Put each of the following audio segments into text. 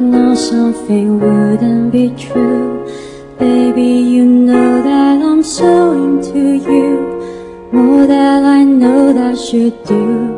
known something wouldn't be true. Baby, you know that I'm so into you. More than I know that you do.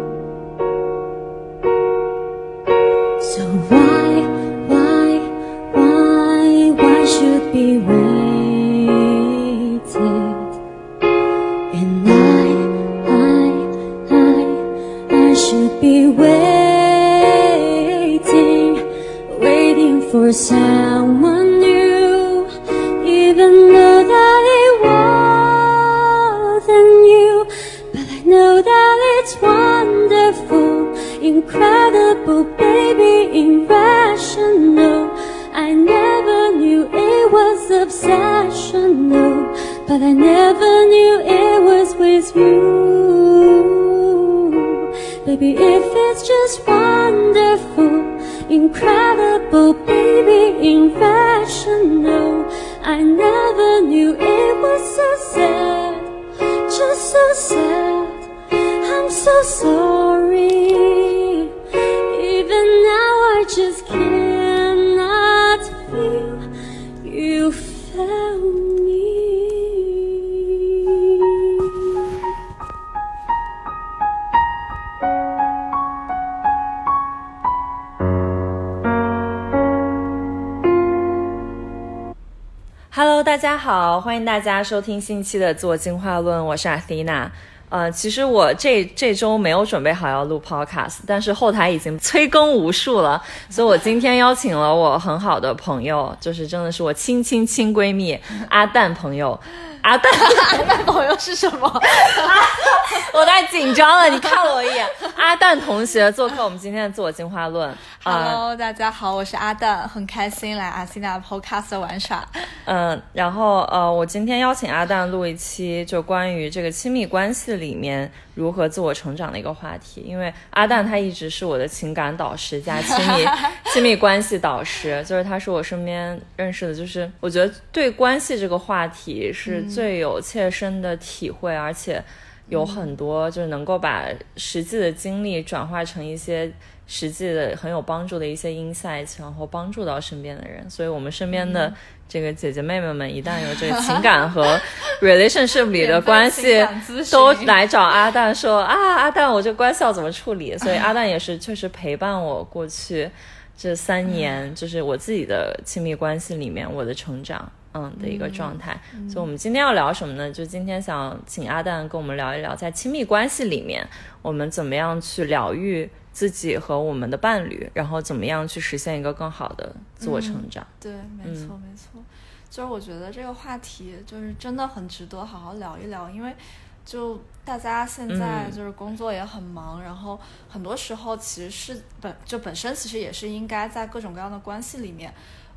大家收听新期的自我进化论，我是阿 t 娜。呃，其实我这这周没有准备好要录 podcast，但是后台已经催更无数了，所以我今天邀请了我很好的朋友，就是真的是我亲亲亲闺蜜阿蛋朋友。阿蛋，阿蛋朋友是什么？我太紧张了，你看了我一眼。阿蛋同学做客我们今天的自我进化论。Hello，、大家好，我是阿蛋，很开心来阿西娜 Podcast 玩耍。嗯，然后呃，我今天邀请阿蛋录一期，就关于这个亲密关系里面如何自我成长的一个话题。因为阿蛋他一直是我的情感导师加亲密 亲密关系导师，就是他是我身边认识的，就是我觉得对关系这个话题是最有切身的体会，而且有很多就是能够把实际的经历转化成一些。实际的很有帮助的一些 insights，然后帮助到身边的人，所以我们身边的这个姐姐妹妹们，一旦有这个 情感和 relationship 里的关系都来找阿蛋说啊，阿蛋，我这个关系要怎么处理？所以阿蛋也是确实陪伴我过去这三年，就是我自己的亲密关系里面我的成长。嗯的一个状态，所以我们今天要聊什么呢？就今天想请阿蛋跟我们聊一聊，在亲密关系里面，我们怎么样去疗愈自己和我们的伴侣，然后怎么样去实现一个更好的自我成长。对，没错，没错。就是我觉得这个话题就是真的很值得好好聊一聊，因为就大家现在就是工作也很忙，然后很多时候其实是本就本身其实也是应该在各种各样的关系里面。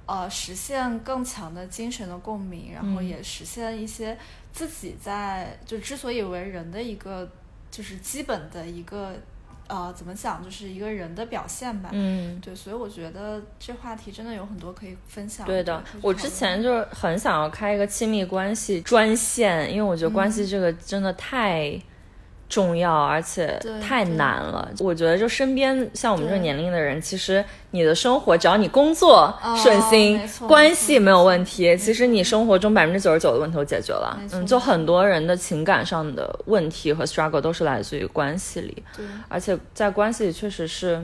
呃，实现更强的精神的共鸣，然后也实现一些自己在就之所以为人的一个就是基本的一个呃怎么讲，就是一个人的表现吧。嗯，对，所以我觉得这话题真的有很多可以分享。对的，我之前就是很想要开一个亲密关系专线，因为我觉得关系这个真的太。重要，而且太难了。我觉得，就身边像我们这个年龄的人，其实你的生活，只要你工作哦顺心，关系没有问题，其实你生活中百分之九十九的问题都解决了嗯，就很多人的情感上的问题和 struggle 都是来自于关系里，对。而且在关系里确实是。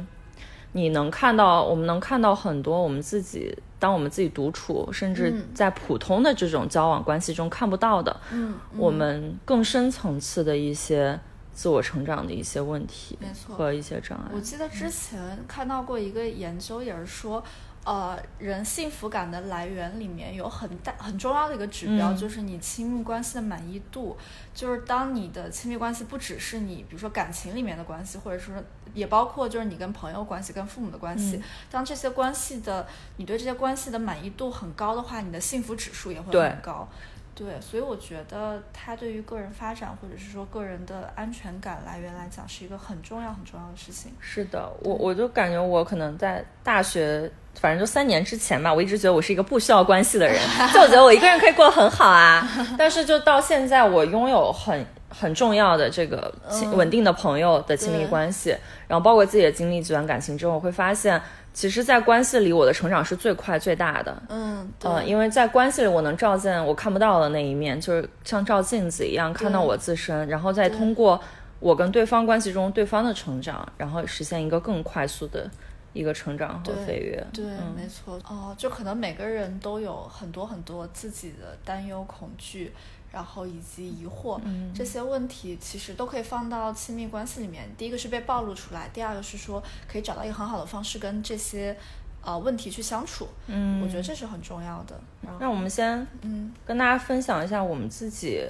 你能看到，我们能看到很多我们自己，当我们自己独处，甚至嗯。在普通的这种交往关系中看不到的，嗯，我们更深层次的一些自我成长的一些问题没错和一些障碍我。记得之前看到过一个研究，也是说，呃，人幸福感的来源里面有很大很重要的一个指标，嗯就是你亲密关系的满意度。就是当你的亲密关系不只是你，比如说感情里面的关系，或者说也包括就是你跟朋友关系、跟父母的关系。嗯当这些关系的你对这些关系的满意度很高的话，你的幸福指数也会很高。对，所以我觉得它对于个人发展或者是说个人的安全感来源来讲，是一个很重要很重要的事情。是的，我我就感觉我可能在大学，反正就三年之前吧，我一直觉得我是一个不需要关系的人，就我觉得我一个人可以过得很好啊。但是就到现在，我拥有很很重要的这个稳定的朋友的亲密关系，然后包括自己的经历几段感情之后，我会发现，其实，在关系里，我的成长是最快最大的。嗯，对，呃，因为在关系里，我能照见我看不到的那一面，就是像照镜子一样看到我自身，然后再通过我跟对方关系中对方的成长，然后实现一个更快速的一个成长和飞跃。对，嗯没错。哦，就可能每个人都有很多很多自己的担忧、恐惧，然后以及疑惑，嗯这些问题其实都可以放到亲密关系里面。第一个是被暴露出来，第二个是说可以找到一个很好的方式跟这些呃问题去相处。嗯我觉得这是很重要的。那我们先嗯跟大家分享一下我们自己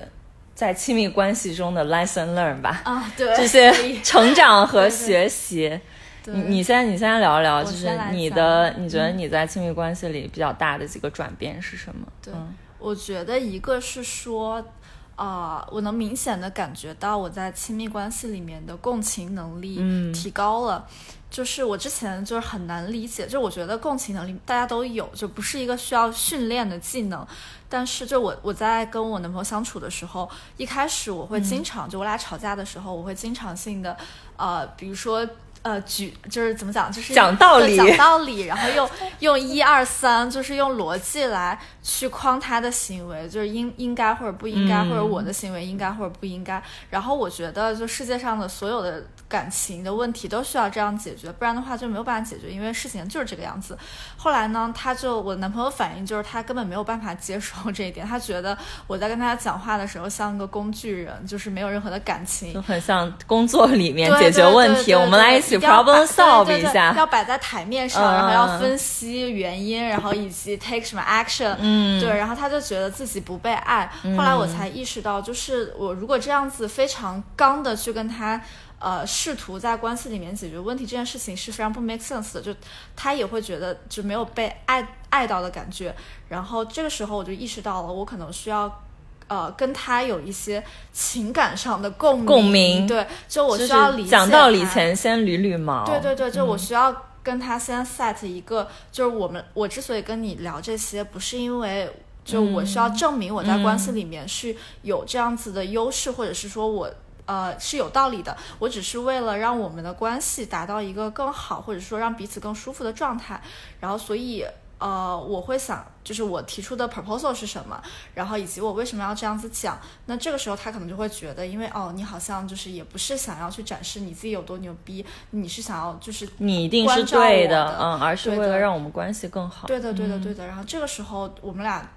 在亲密关系中的 lesson learn 吧，啊，对，这些成长和学习。对你你先你先聊一聊，就是你的嗯你觉得你在亲密关系里比较大的几个转变是什么？对嗯我觉得一个是说，啊、我能明显的感觉到我在亲密关系里面的共情能力嗯提高了。就是我之前就是很难理解，就我觉得共情能力大家都有，就不是一个需要训练的技能。但是就我我在跟我男朋友相处的时候，一开始我会经常、就我俩吵架的时候，我会经常性的呃，比如说。呃，举就是怎么讲，就是讲道理讲道理，然后用用一二三，就是用逻辑来去框他的行为，就是应应该或者不应该，嗯或者我的行为应该或者不应该。然后我觉得，就世界上的所有的感情的问题都需要这样解决，不然的话就没有办法解决，因为事情就是这个样子。后来呢，他就我男朋友反应就是他根本没有办法接受这一点，他觉得我在跟他讲话的时候像个工具人，就是没有任何的感情就。很像工作里面解决问题，我们来一起 problem solve 一下。要摆在台面上，嗯然后要分析原因，然后以及 take 什么 action。嗯，对，然后他就觉得自己不被爱。后来我才意识到，就是我如果这样子非常刚的去跟他。呃，试图在关系里面解决问题这件事情是非常不 make sense 的，就他也会觉得就没有被爱爱到的感觉。然后这个时候我就意识到了，我可能需要呃跟他有一些情感上的共鸣。共鸣对，就我需要理讲道理前先捋捋毛。对对对，就我需要跟他先 set 一个，就是我们我之所以跟你聊这些，不是因为。就我需要证明我在关系里面是有这样子的优势，或者是说我呃是有道理的。我只是为了让我们的关系达到一个更好，或者说让彼此更舒服的状态。然后所以呃我会想，就是我提出的 proposal 是什么，然后以及我为什么要这样子讲。那这个时候他可能就会觉得，因为哦你好像就是也不是想要去展示你自己有多牛逼，你是想要就是你一定是对我的嗯，而是为了让我们关系更好。对的，对的，对的。然后这个时候，我们俩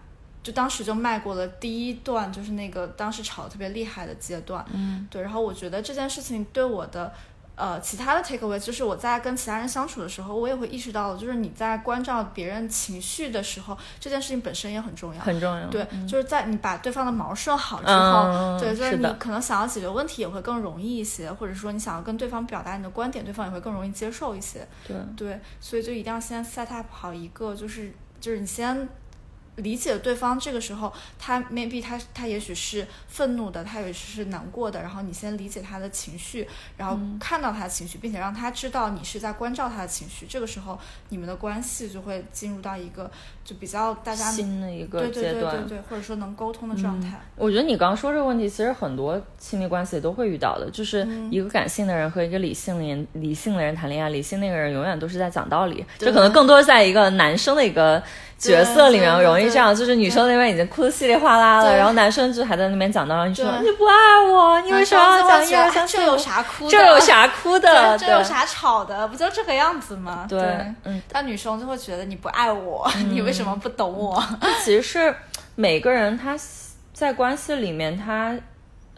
就当时就迈过了第一段，就是那个当时吵得特别厉害的阶段。嗯，对。然后我觉得这件事情对我的呃其他的 take away，就是我在跟其他人相处的时候，我也会意识到，就是你在关照别人情绪的时候，这件事情本身也很重要。很重要。对，就是在你把对方的毛顺好之后，嗯对，就是你可能想要解决问题也会更容易一些，或者说你想要跟对方表达你的观点，对方也会更容易接受一些。对对，所以就一定要先 set up 好一个，就是就是你先理解对方，这个时候他 maybe 他他也许是愤怒的，他也许是难过的，然后你先理解他的情绪，然后嗯看到他的情绪，并且让他知道你是在关照他的情绪，这个时候你们的关系就会进入到一个就比较大家新的一个阶段。对对对，或者说能沟通的状态。我觉得你刚刚说这个问题，其实很多亲密关系都会遇到的，就是嗯一个感性的人和一个理性的人，理性的人谈恋爱，理性那个人永远都是在讲道理，对这可能更多是在一个男生的一个角色里面容易这样，就是女生那边已经哭得稀里哗啦了，对然后男生就还在那边讲道理，你说你不爱我，你为什么要讲一二三四有？啥哭的？这有啥哭的？对，这有啥吵的？不就这个样子吗？对嗯，但女生就会觉得你不爱我，你为什么不懂我？其实是每个人他在关系里面他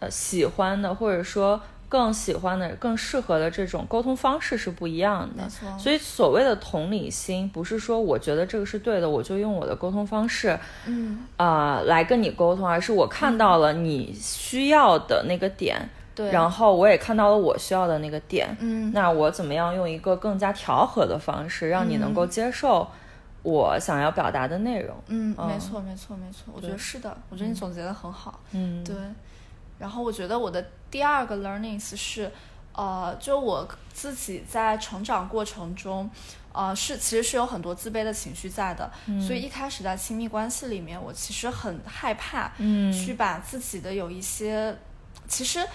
呃喜欢的，或者说更喜欢的、更适合的这种沟通方式是不一样的所以所谓的同理心，不是说我觉得这个是对的，我就用我的沟通方式嗯，啊、呃来跟你沟通，而是我看到了你需要的那个点，对，然后我也看到了我需要的那个点，嗯，那我怎么样用一个更加调和的方式，让你能够接受我想要表达的内容？嗯，嗯。没错，没错，没错，我觉得是的，我觉得你总结的很好。嗯，对，然后我觉得我的第二个 learnings 是，呃，就我自己在成长过程中，呃，是其实是有很多自卑的情绪在的，所以一开始在亲密关系里面，我其实很害怕，嗯去把自己的有一些，其实。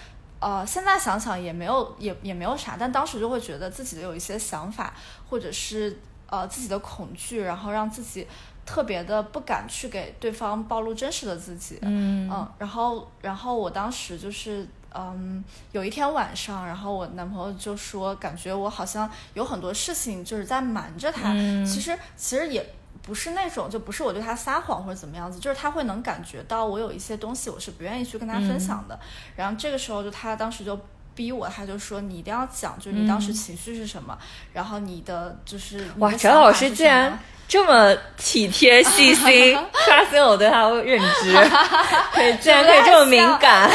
呃，现在想想也没有也也没有啥，但当时就会觉得自己的有一些想法，或者是呃自己的恐惧，然后让自己特别的不敢去给对方暴露真实的自己。嗯嗯，然后然后我当时就是。嗯，有一天晚上，然后我男朋友就说，感觉我好像有很多事情就是在瞒着他。嗯其实其实也不是那种，就不是我对他撒谎或者怎么样子，就是他会能感觉到我有一些东西我是不愿意去跟他分享的。然后这个时候就他当时就逼我，他就说你一定要讲，就是你当时情绪是什么，然后你的就是哇，想法翟老师竟然这么体贴细心，刷新我对他的认知，可以竟然可以这么敏感，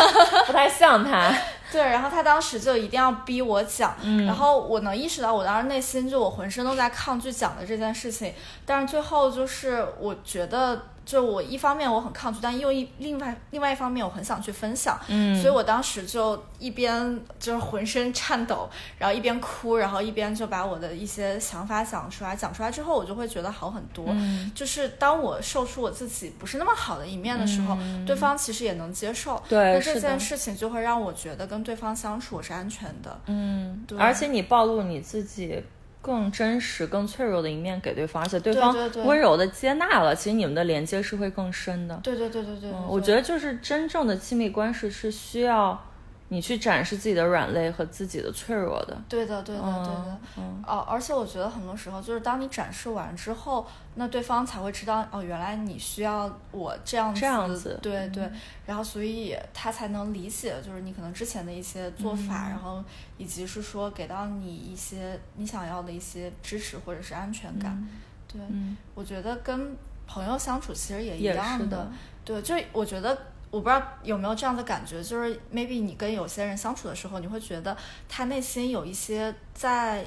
不太像他。对，然后他当时就一定要逼我讲，嗯。然后我能意识到，我当时内心就我浑身都在抗拒讲的这件事情，但是最后就是我觉得，就我一方面我很抗拒，但又一另外另外一方面我很想去分享，嗯所以我当时就一边就是浑身颤抖，然后一边哭，然后一边就把我的一些想法讲出来，讲出来之后，我就会觉得好很多。嗯就是当我售出我自己不是那么好的一面的时候，对方其实也能接受。对那这件事情就会让我觉得跟对方相处我是安全的。嗯对而且你暴露你自己更真实、更脆弱的一面给对方，而且对方温柔的接纳了，其实你们的连接是会更深的。对对对对对，嗯，我觉得就是真正的亲密关系是需要你去展示自己的软肋和自己的脆弱的。对的，对的，对的，嗯哦，而且我觉得很多时候就是当你展示完之后，那对方才会知道哦，原来你需要我这样子，这样子嗯对。对，然后所以他才能理解，就是你可能之前的一些做嗯。法，然后以及是说给到你一些你想要的一些支持或者是安全感，对，嗯，我觉得跟朋友相处其实也一样是的。对，就我觉得。我不知道有没有这样的感觉，就是 maybe 你跟有些人相处的时候，你会觉得他内心有一些在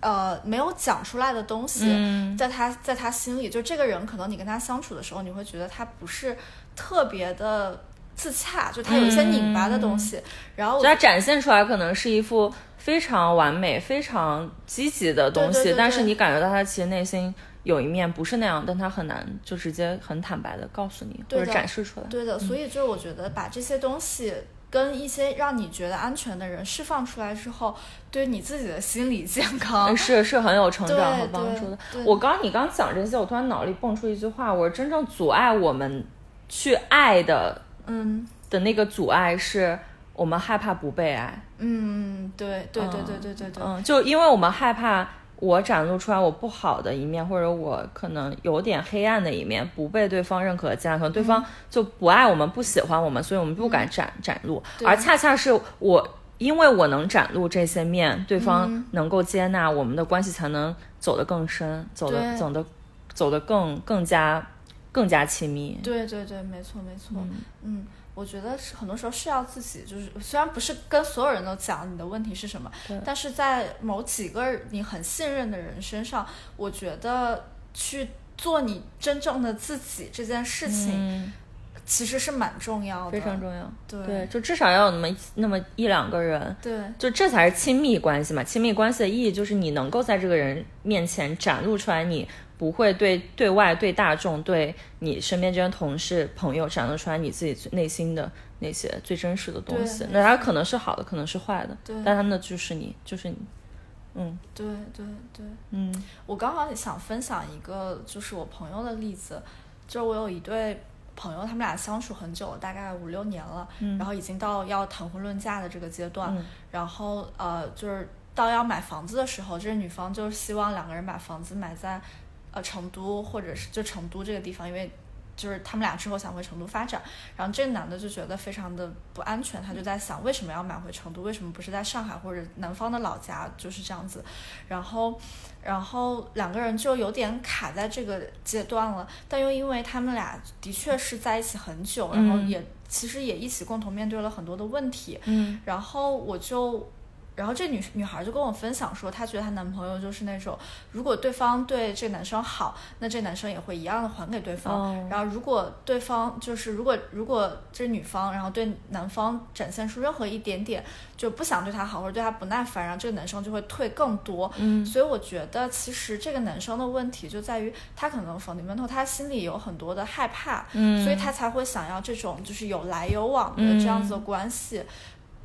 呃没有讲出来的东西，嗯。在他在他心里，就这个人可能你跟他相处的时候，你会觉得他不是特别的自洽，就他有一些拧巴的东西，然后我就它展现出来可能是一副非常完美、非常积极的东西，对对对对。但是你感觉到他其实内心有一面不是那样，但他很难就直接很坦白的告诉你或者展示出来。对的，所以就是我觉得把这些东西跟一些让你觉得安全的人释放出来之后，对你自己的心理健康嗯，是是很有成长和帮助的我刚你刚讲这些，我突然脑里蹦出一句话：我说真正阻碍我们去爱的嗯的那个阻碍，是我们害怕不被爱。嗯，对对对对对对对，嗯，就因为我们害怕我展露出来我不好的一面，或者我可能有点黑暗的一面，不被对方认可的接纳，可能对方就不爱我们、不喜欢我们，所以我们不敢展、展露。而恰恰是我，因为我能展露这些面，对嗯方能够接纳，我们的关系才能走得更深，走得走得走得更更加更加亲密。对对对，没错没错，嗯我觉得是很多时候是要自己，就是虽然不是跟所有人都讲你的问题是什么，但是在某几个你很信任的人身上，我觉得去做你真正的自己这件事情，嗯，其实是蛮重要的，非常重要。对对，就至少要有那么那么一两个人，对就这才是亲密关系嘛。亲密关系的意义就是你能够在这个人面前展露出来，你不会对对外、对大众、对你身边这些同事、朋友展露出来你自己最内心的那些最真实的东西。那它可能是好的，可能是坏的，对。但它那就是你，就是你。嗯。对对对，嗯。我刚好想分享一个，就是我朋友的例子，就是我有一对朋友，他们俩相处很久了，大概五六年了，然后已经到要谈婚论嫁的这个阶段，嗯。然后呃，就是到要买房子的时候，这个女方就是希望两个人把房子买在呃成都或者是就成都这个地方，因为。就是他们俩之后想回成都发展，然后这个男的就觉得非常的不安全，他就在想为什么要买回成都，为什么不是在上海或者南方的老家，就是这样子。然后，然后两个人就有点卡在这个阶段了，但又因为他们俩的确是在一起很久，然后嗯也其实也一起共同面对了很多的问题，嗯然后我就，然后这女女孩就跟我分享说，她觉得她男朋友就是那种，如果对方对这男生好，那这男生也会一样的还给对方。哦然后如果对方就是如果如果这女方然后对男方展现出任何一点点就不想对他好或者对他不耐烦，然后这个男生就会退更多。嗯所以我觉得其实这个男生的问题就在于他可能 fundamental 他心里有很多的害怕，嗯所以他才会想要这种就是有来有往的这样子的关系。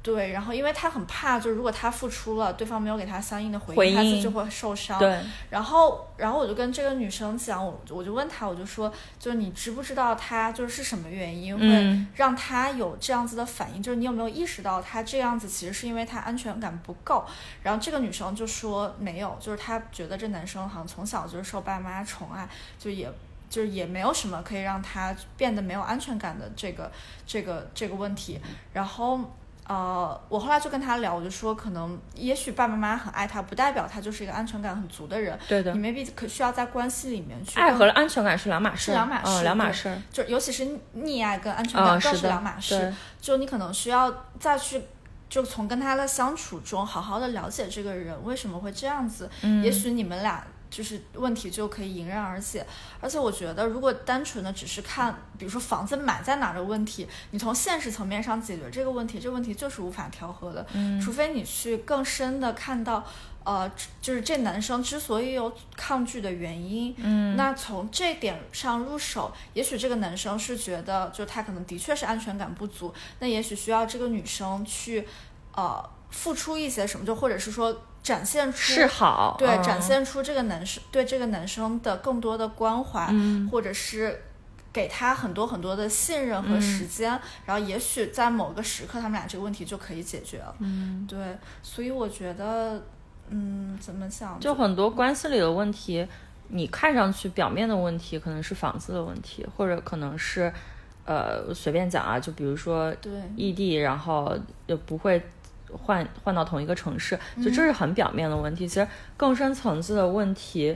对，然后因为他很怕，就是如果他付出了，对方没有给他相应的回回应，他自己就会受伤。对，然后，然后我就跟这个女生讲，我我就问她，我就说，就是你知不知道他就是是什么原因会嗯让他有这样子的反应？就是你有没有意识到他这样子其实是因为他安全感不够？然后这个女生就说没有，就是她觉得这男生好像从小就是受爸妈宠爱，就也。就是也没有什么可以让他变得没有安全感的这个这个这个问题，然后呃，我后来就跟他聊，我就说，可能也许爸爸妈妈很爱他，不代表他就是一个安全感很足的人。对的你，未必可需要在关系里面去爱和安全感是两码事，是两码事嗯，两码事儿。就尤其是溺爱跟安全啊，感更是，两码事。对就你可能需要再去，就从跟他的相处中，好好的了解这个人为什么会这样子。嗯也许你们俩就是问题就可以迎刃而解。而且我觉得，如果单纯的只是看，比如说房子买在哪儿的问题，你从现实层面上解决这个问题，这个问题就是无法调和的。嗯除非你去更深的看到。呃，就是这男生之所以有抗拒的原因，嗯，那从这点上入手，也许这个男生是觉得，就他可能的确是安全感不足，那也许需要这个女生去，呃，付出一些什么，就或者是说展现出示好，对，嗯展现出这个男生对这个男生的更多的关怀，嗯或者是给他很多很多的信任和时间，然后也许在某个时刻，他们俩这个问题就可以解决了。嗯，对，所以我觉得，嗯，怎么讲？就很多关系里的问题，你看上去表面的问题可能是房子的问题，或者可能是，呃，随便讲啊，就比如说对异地，然后也不会换换到同一个城市，就这是很表面的问题。其实更深层次的问题，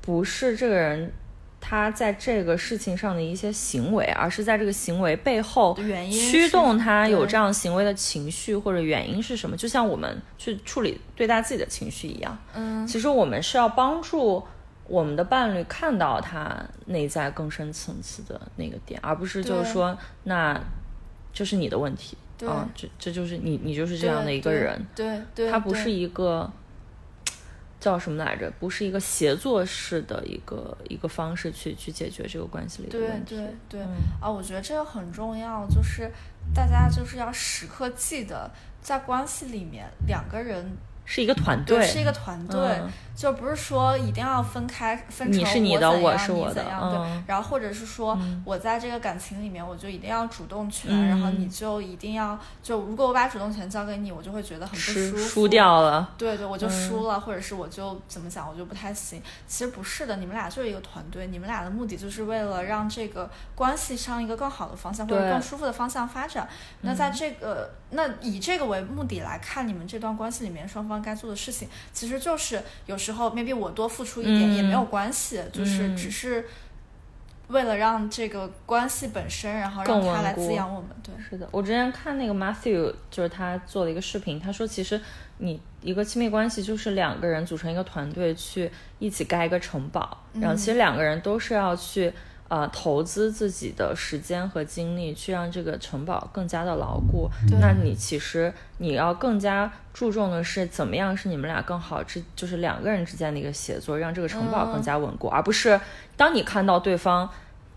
不是这个人他在这个事情上的一些行为，而是在这个行为背后原因驱动他有这样行为的情绪或者原因是什么。就像我们去处理对待自己的情绪一样，嗯，其实我们是要帮助。我们的伴侣看到他内在更深层次的那个点，而不是就是说，那就是你的问题，对啊，这这就是你，你就是这样的一个人，对对，对他不是一个叫什么来着？不是一个协作式的一个一个方式去去解决这个关系里的问题。对对、嗯啊，我觉得这个很重要，就是大家就是要时刻记得，在关系里面两个人是一个团队，是一个团队，嗯就不是说一定要分开分成你是你的我是我的嗯，然后或者是说嗯我在这个感情里面我就一定要主动权，嗯然后你就一定要就如果我把主动权交给你，我就会觉得很不舒服，输掉了。对对，我就嗯输了，或者是我就怎么讲，我就不太行。其实不是的，你们俩就是一个团队，你们俩的目的就是为了让这个关系上一个更好的方向，或者更舒服的方向发展。那在这个，那以这个为目的来看，你们这段关系里面双方该做的事情，其实就是有时候 maybe 我多付出一点、也没有嗯。关系，就是嗯。只是为了让这个关系本身，然后让他来滋养我们。对，是的，我之前看那个 Matthew，就是他做了一个视频，他说其实你一个亲密关系就是两个人组成一个团队去一起盖一个城堡，然后其实两个人都是要去呃投资自己的时间和精力去让这个城堡更加的牢固。那你其实你要更加注重的是怎么样是你们俩更好之，就是两个人之间的一个协作，让这个城堡更加稳固，而不是当你看到对方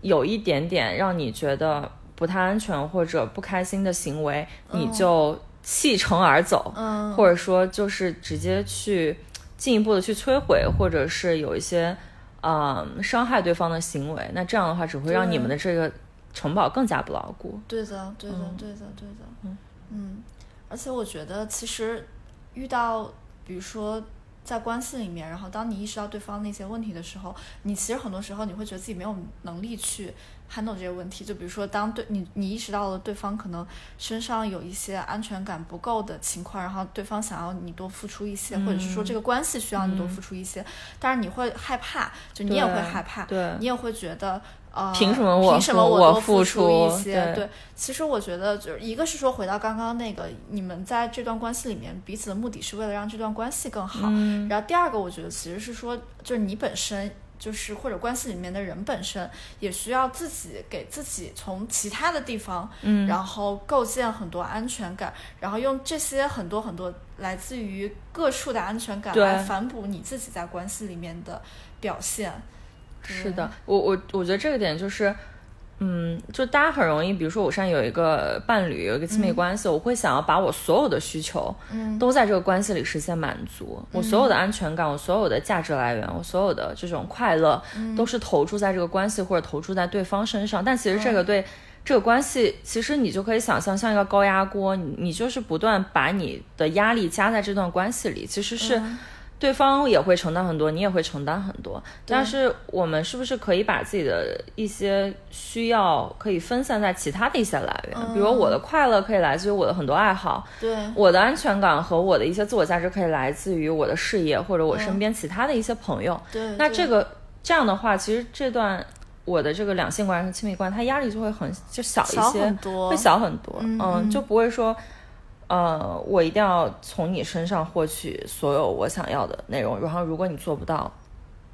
有一点点让你觉得不太安全或者不开心的行为，你就弃城而走，嗯，或者说就是直接去进一步的去摧毁，或者是有一些嗯伤害对方的行为，那这样的话只会让你们的这个城堡更加不牢固。对的，对的，嗯。对的，对的，嗯。嗯，而且我觉得其实遇到，比如说在关系里面，然后当你意识到对方那些问题的时候，你其实很多时候你会觉得自己没有能力去 handle 这些问题。就比如说，当对你你意识到了对方可能身上有一些安全感不够的情况，然后对方想要你多付出一些，或者是说这个关系需要你多付出一些，但是你会害怕，就你也会害怕，对你也会觉得。呃，凭什么我凭什么我多付出一出些？对其实我觉得就是一个是说回到刚刚那个，你们在这段关系里面彼此的目的是为了让这段关系更好。嗯然后第二个，我觉得其实是说，就是你本身就是或者关系里面的人本身也需要自己给自己从其他的地方，嗯然后构建很多安全感，然后用这些很多很多来自于各处的安全感来反哺你自己在关系里面的表现。是的，我我我觉得这个点就是，嗯，就大家很容易，比如说我现在有一个伴侣，有一个亲密关系，我会想要把我所有的需求，嗯都在这个关系里实现满足。我所有的安全感，我所有的价值来源，我所有的这种快乐，都是投注在这个关系或者投注在对方身上。但其实这个对。这个关系，其实你就可以想象像一个高压锅，你你就是不断把你的压力加在这段关系里，其实是对方也会承担很多，你也会承担很多。但是我们是不是可以把自己的一些需要可以分散在其他的一些来源？比如我的快乐可以来自于我的很多爱好，对，我的安全感和我的一些自我价值可以来自于我的事业或者我身边其他的一些朋友。对，那这个这样的话，其实这段。我的这个两性关系、亲密关系，它压力就会很就小一些，会小很多，嗯，就不会说，呃，我一定要从你身上获取所有我想要的内容，然后如果你做不到，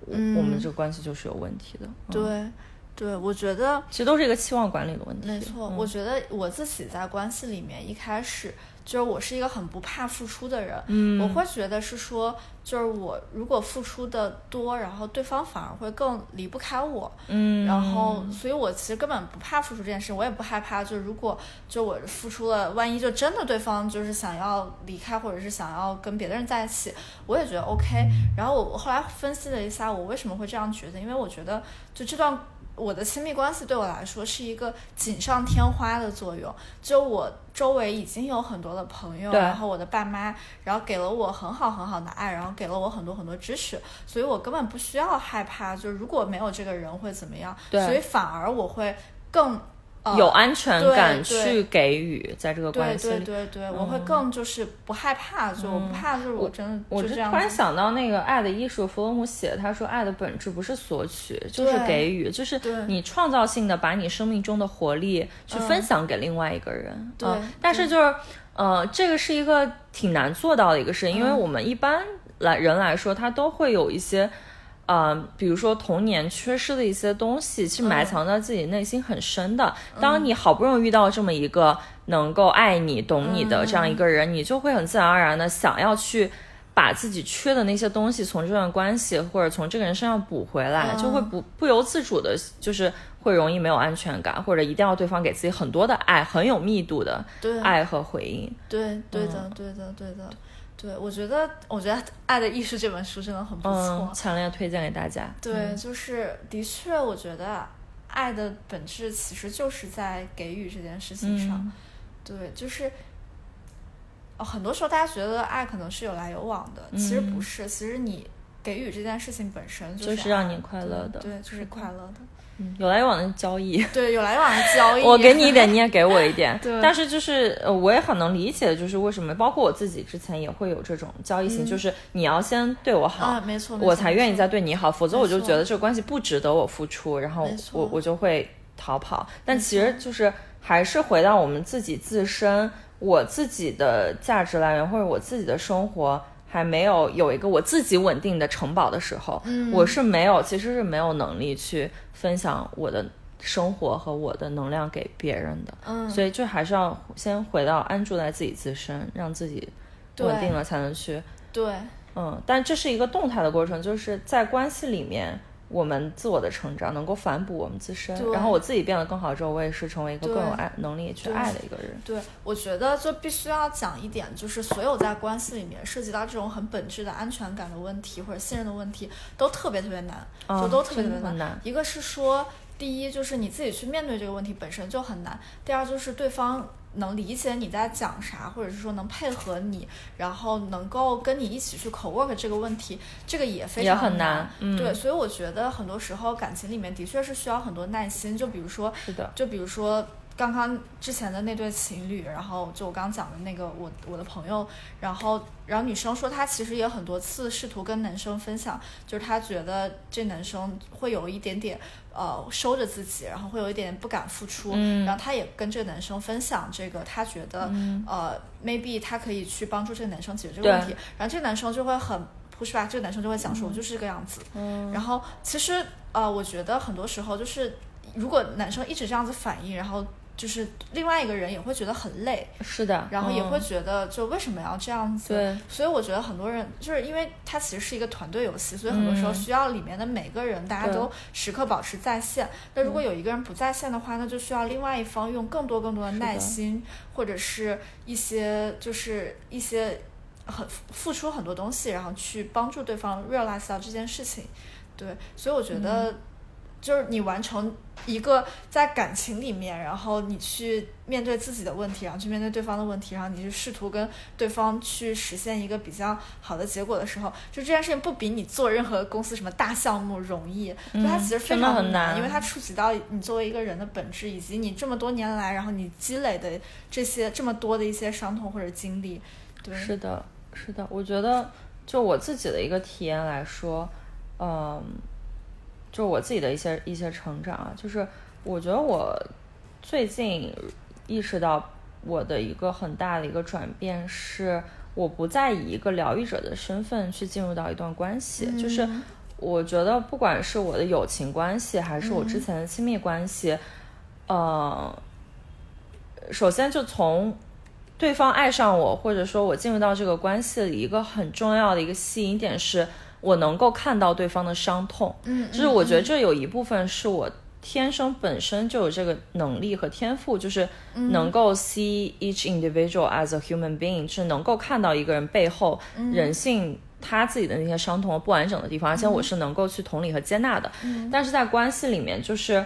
我们这个关系就是有问题的。对，对，我觉得其实都是一个期望管理的问题。没错，我觉得我自己在关系里面一开始。就是我是一个很不怕付出的人，嗯，我会觉得是说，就是我如果付出的多，然后对方反而会更离不开我，嗯，然后，所以我其实根本不怕付出这件事，我也不害怕，就如果就我付出了，万一就真的对方就是想要离开，或者是想要跟别的人在一起，我也觉得 OK。然后我我后来分析了一下，我为什么会这样觉得，因为我觉得就这段。我的亲密关系对我来说是一个锦上添花的作用，就我周围已经有很多的朋友，然后我的爸妈，然后给了我很好很好的爱，然后给了我很多很多支持，所以我根本不需要害怕，就如果没有这个人会怎么样，所以反而我会更。有安全感去给予，在这个关系里，对对对，我会更就是不害怕，就我不怕，就是我真的我就这样。突然想到那个《爱的艺术》，弗洛姆写，他说爱的本质不是索取，就是给予，就是你创造性的把你生命中的活力去分享给另外一个人。对，但是就是呃，这个是一个挺难做到的一个事，因为我们一般来人来说，他都会有一些。嗯，比如说童年缺失的一些东西，是埋藏在自己内心很深的。当你好不容易遇到这么一个能够爱你、懂你的这样一个人，你就会很自然而然的想要去把自己缺的那些东西从这段关系或者从这个人身上补回来，就会不不由自主的，就是会容易没有安全感，或者一定要对方给自己很多的爱，很有密度的爱和回应。对，对的，对的，对的。对，我觉得，我觉得《爱的艺术》这本书真的很不错，强烈推荐给大家。对，就是的确，我觉得爱的本质其实就是在给予这件事情上。对，就是哦，很多时候大家觉得爱可能是有来有往的，其实不是，其实你给予这件事情本身就是让你快乐的，对，就是快乐的。有来有往的交易，对，有来有往的交易。我给你一点，你也给我一点。对。但是就是，呃，我也很能理解，就是为什么，包括我自己之前也会有这种交易型，就是你要先对我好，没错，我才愿意再对你好，否则我就觉得这个关系不值得我付出，然后我我就会逃跑。但其实就是还是回到我们自己自身，我自己的价值来源或者我自己的生活。还没有有一个我自己稳定的城堡的时候，我是没有，其实是没有能力去分享我的生活和我的能量给别人的。嗯，所以就还是要先回到安住在自己自身，让自己稳定了才能去。对，嗯，但这是一个动态的过程，就是在关系里面。我们自我的成长能够反哺我们自身，然后我自己变得更好之后，我也是成为一个更有爱能力去爱的一个人。对，我觉得就必须要讲一点，就是所有在关系里面涉及到这种很本质的安全感的问题或者信任的问题，都特别特别难，就都特别特别难。一个是说，第一就是你自己去面对这个问题本身就很难，第二就是对方。能理解你在讲啥，或者是说能配合你，然后能够跟你一起去 co work 这个问题，这个也非常难。对，所以我觉得很多时候感情里面的确是需要很多耐心。就比如说，是的，就比如说刚刚之前的那对情侣，然后就我刚讲的那个我我的朋友，然后然后女生说她其实也很多次试图跟男生分享，就是她觉得这男生会有一点点。呃，收着自己，然后会有一点不敢付出，然后他也跟这个男生分享这个，他觉得呃，maybe 他可以去帮助这个男生解决这个问题，然后这个男生就会很 push back，这个男生就会想说，我就是这个样子，然后其实呃，我觉得很多时候就是如果男生一直这样子反应，然后就是另外一个人也会觉得很累，是的，然后也会嗯觉得就为什么要这样子？对所以我觉得很多人就是因为它其实是一个团队游戏，所以很多时候嗯需要里面的每个人大家都时刻保持在线。那如果有一个人不在线的话，那就需要另外一方用更多更多的耐心，或者是一些就是一些很付出很多东西，然后去帮助对方 realize 到这件事情。对，所以我觉得。就是你完成一个在感情里面，然后你去面对自己的问题，然后去面对对方的问题，然后你去试图跟对方去实现一个比较好的结果的时候，就这件事情不比你做任何公司什么大项目容易，就它嗯其实非常很难因为它触及到你作为一个人的本质，以及你这么多年来，然后你积累的这些这么多的一些伤痛或者经历。对，是的，是的，我觉得就我自己的一个体验来说，嗯，就是我自己的一些一些成长啊，就是我觉得我最近意识到我的一个很大的一个转变是，我不再以一个疗愈者的身份去进入到一段关系，就是嗯。我觉得不管是我的友情关系，还是我之前的亲密关系，呃，首先就从对方爱上我，或者说我进入到这个关系里，一个很重要的一个吸引点是我能够看到对方的伤痛。嗯，就是我觉得这有一部分是我天生本身就有这个能力和天赋，就是嗯能够 see each individual as a human being，是能够看到一个人背后嗯人性。他自己的那些伤痛和不完整的地方，而且我是能够去同理和接纳的。嗯但是在关系里面，就是，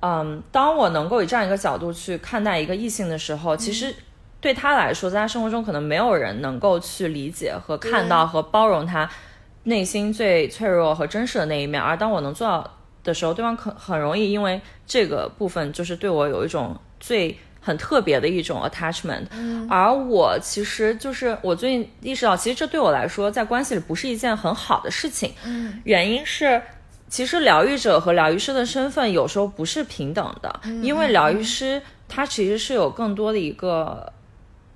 嗯，当我能够以这样一个角度去看待一个异性的时候，其实对他来说，在他生活中可能没有人能够去理解和看到和包容他内心最脆弱和真实的那一面。而当我能做到的时候，对方可很容易因为这个部分，就是对我有一种最很特别的一种 attachment。而我其实就是我最近意识到，其实这对我来说，在关系里不是一件很好的事情。嗯原因是，其实疗愈者和疗愈师的身份有时候不是平等的，因为疗愈师他其实是有更多的一个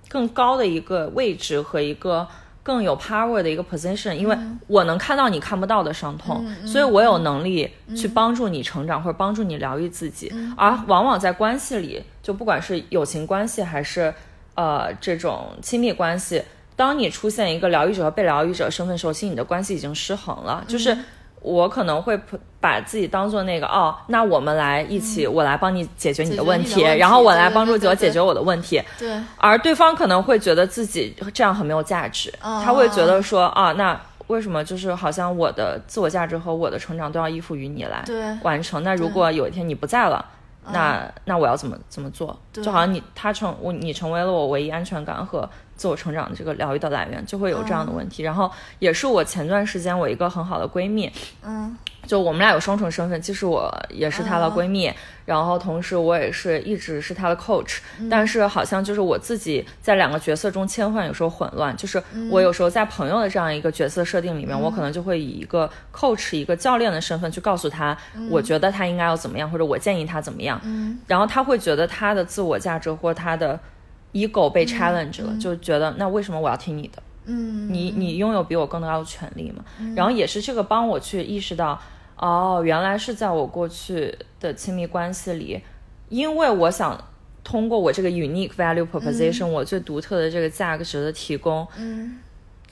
更高的一个位置和一个。更有 power 的一个 position，因为我能看到你看不到的伤痛，所以我有能力去帮助你成长或者帮助你疗愈自己。而往往在关系里，就不管是友情关系还是呃这种亲密关系，当你出现一个疗愈者和被疗愈者身份的时候，其实你的关系已经失衡了。就是我可能会把自己当做那个哦，那我们来一起，我来帮你解决你的问题，然后我来帮助我解决我的问题。对，而对方可能会觉得自己这样很没有价值，哦他会觉得说啊，那为什么就是好像我的自我价值和我的成长都要依附于你来完成？那如果有一天你不在了，那那我要怎么怎么做？就好像你他成我你成为了我唯一安全感和自我成长的这个疗愈的来源，就会有这样的问题。然后也是我前段时间我一个很好的闺蜜，嗯。就我们俩有双重身份，既是我也是她的闺蜜，然后同时我也是一直是她的 coach，、但是好像就是我自己在两个角色中切换，有时候混乱。就是我有时候在朋友的这样一个角色设定里面，我可能就会以一个 coach、一个教练的身份去告诉她，我觉得她应该要怎么样，或者我建议她怎么样，嗯。然后她会觉得她的自我价值或她的 ego 被 challenge 了，就觉得那为什么我要听你的？嗯，你你拥有比我更高的权利嘛？然后也是这个帮我去意识到，哦，原来是在我过去的亲密关系里，因为我想通过我这个 unique value proposition，、我最独特的这个价值的提供，嗯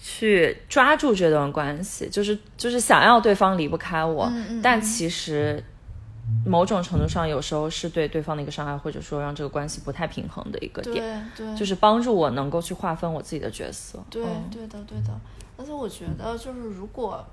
去抓住这段关系，就是就是想要对方离不开我，但其实。某种程度上，有时候是对对方的一个伤害，或者说让这个关系不太平衡的一个点，对对，就是帮助我能够去划分我自己的角色。对嗯。对的对的，而且我觉得就是如果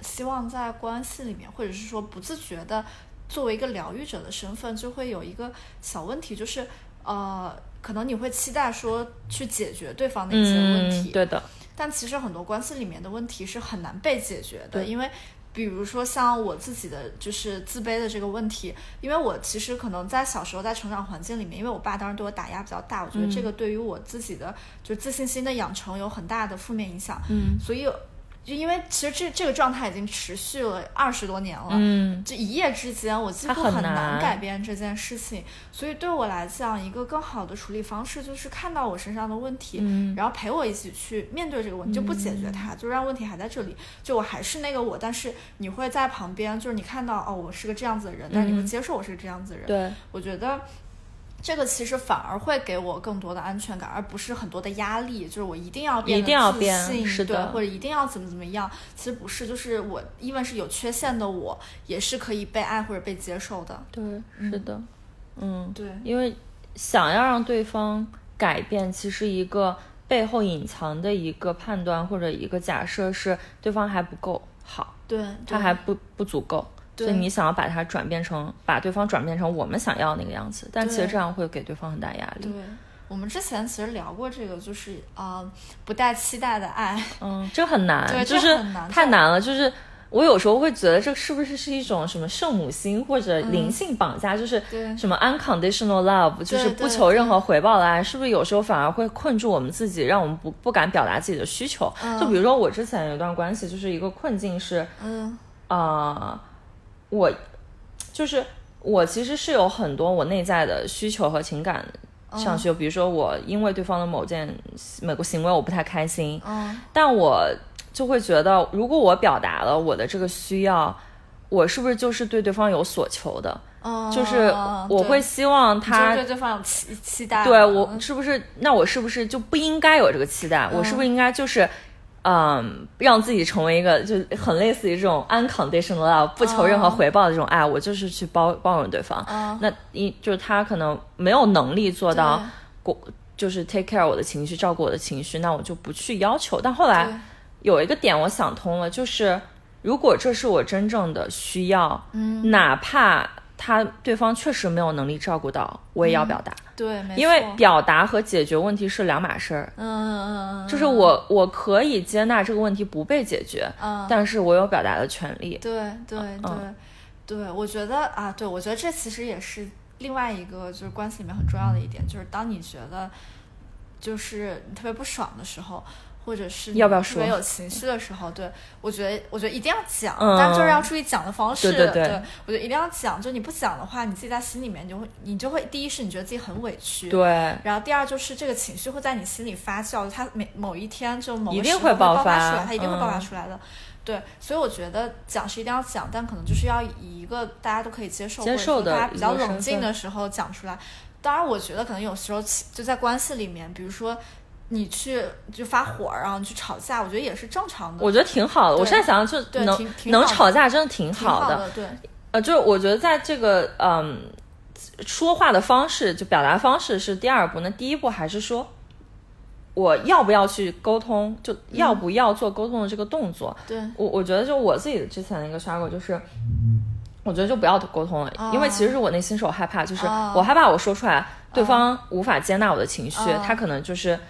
希望在关系里面，或者是说不自觉的作为一个疗愈者的身份，就会有一个小问题，就是呃，可能你会期待说去解决对方的一些问题，嗯，对的，但其实很多关系里面的问题是很难被解决的，因为比如说像我自己的就是自卑的这个问题，因为我其实可能在小时候在成长环境里面，因为我爸当时对我打压比较大，我觉得这个对于我自己的就自信心的养成有很大的负面影响，嗯。所以就因为其实这这个状态已经持续了二十多年了，嗯这一夜之间，我几乎很很难难改变这件事情。所以对我来讲，一个更好的处理方式就是看到我身上的问题，嗯然后陪我一起去面对这个问题，就不解决它，就让问题还在这里。就我还是那个我，但是你会在旁边，就是你看到哦，我是个这样子的人，但是你会嗯接受我是个这样子的人。对，我觉得这个其实反而会给我更多的安全感，而不是很多的压力，就是我一定要变一定要得自变信，对，或者一定要怎么怎么样。其实不是，就是我，even 是有缺陷的我，也是可以被爱或者被接受的。对，是的，嗯，对，因为想要让对方改变，其实一个背后隐藏的一个判断或者一个假设是对方还不够好，对，对他还不不足够。所以你想要把它转变成，把对方转变成我们想要的那个样子，但其实这样会给对方很大压力。对。我们之前其实聊过这个，就是啊、呃不带期待的爱。嗯，这很难，对就是难太难了。就是我有时候会觉得这是不是是一种什么圣母心或者灵性绑架，就是什么 unconditional love，就是不求任何回报的爱，是不是有时候反而会困住我们自己，让我们不不敢表达自己的需求？嗯就比如说我之前有一段关系，就是一个困境是，嗯啊、我就是我其实是有很多我内在的需求和情感上去，比如说我因为对方的某件某个行为我不太开心，嗯但我就会觉得，如果我表达了我的这个需要，我是不是就是对对方有所求的？嗯，就是我会希望他对对方有期期待。对我是不是？那我是不是就不应该有这个期待？我是不是应该就是，嗯，让自己成为一个就很类似于这种 unconditional love，不求任何回报的这种爱？我就是去包包容对方。嗯那一就是他可能没有能力做到过，就是 take care 我的情绪，照顾我的情绪，那我就不去要求。但后来有一个点我想通了，就是如果这是我真正的需要，嗯，哪怕他对方确实没有能力照顾到，我也要表达。对，没因为表达和解决问题是两码事儿，嗯嗯嗯嗯，就是我我可以接纳这个问题不被解决，嗯，但是我有表达的权利。对对对嗯对，我觉得啊，对我觉得这其实也是另外一个就是关系里面很重要的一点，就是当你觉得就是你特别不爽的时候。或者是你要不要说特别有情绪的时候，对我觉得，我觉得一定要讲，嗯但就是要注意讲的方式。对对对我觉得一定要讲，就你不讲的话，你自己在心里面你就会，你就会第一是你觉得自己很委屈，对，然后第二就是这个情绪会在你心里发酵，它每某一天就某个一定时候会会爆发发出来，它一定会爆发嗯出来的。对，所以我觉得讲是一定要讲，但可能就是要以一个大家都可以接受，接受的或者说大家比较冷静的时候讲出来。当然，我觉得可能有时候其就在关系里面，比如说你去就发火，然后去吵架，我觉得也是正常的。我觉得挺好的。我现在想想，就能能吵架真的挺挺好的。的，对，呃，就是我觉得在这个嗯说话的方式，就表达方式是第二步。那第一步还是说。我要不要去沟通？就要不要做沟通的这个动作？对，我我觉得就我自己之前的一个刷过，就是我觉得就不要沟通了，因为其实是我内心是我害怕，就是哦我害怕我说出来，对方无法接纳我的情绪，哦他可能就是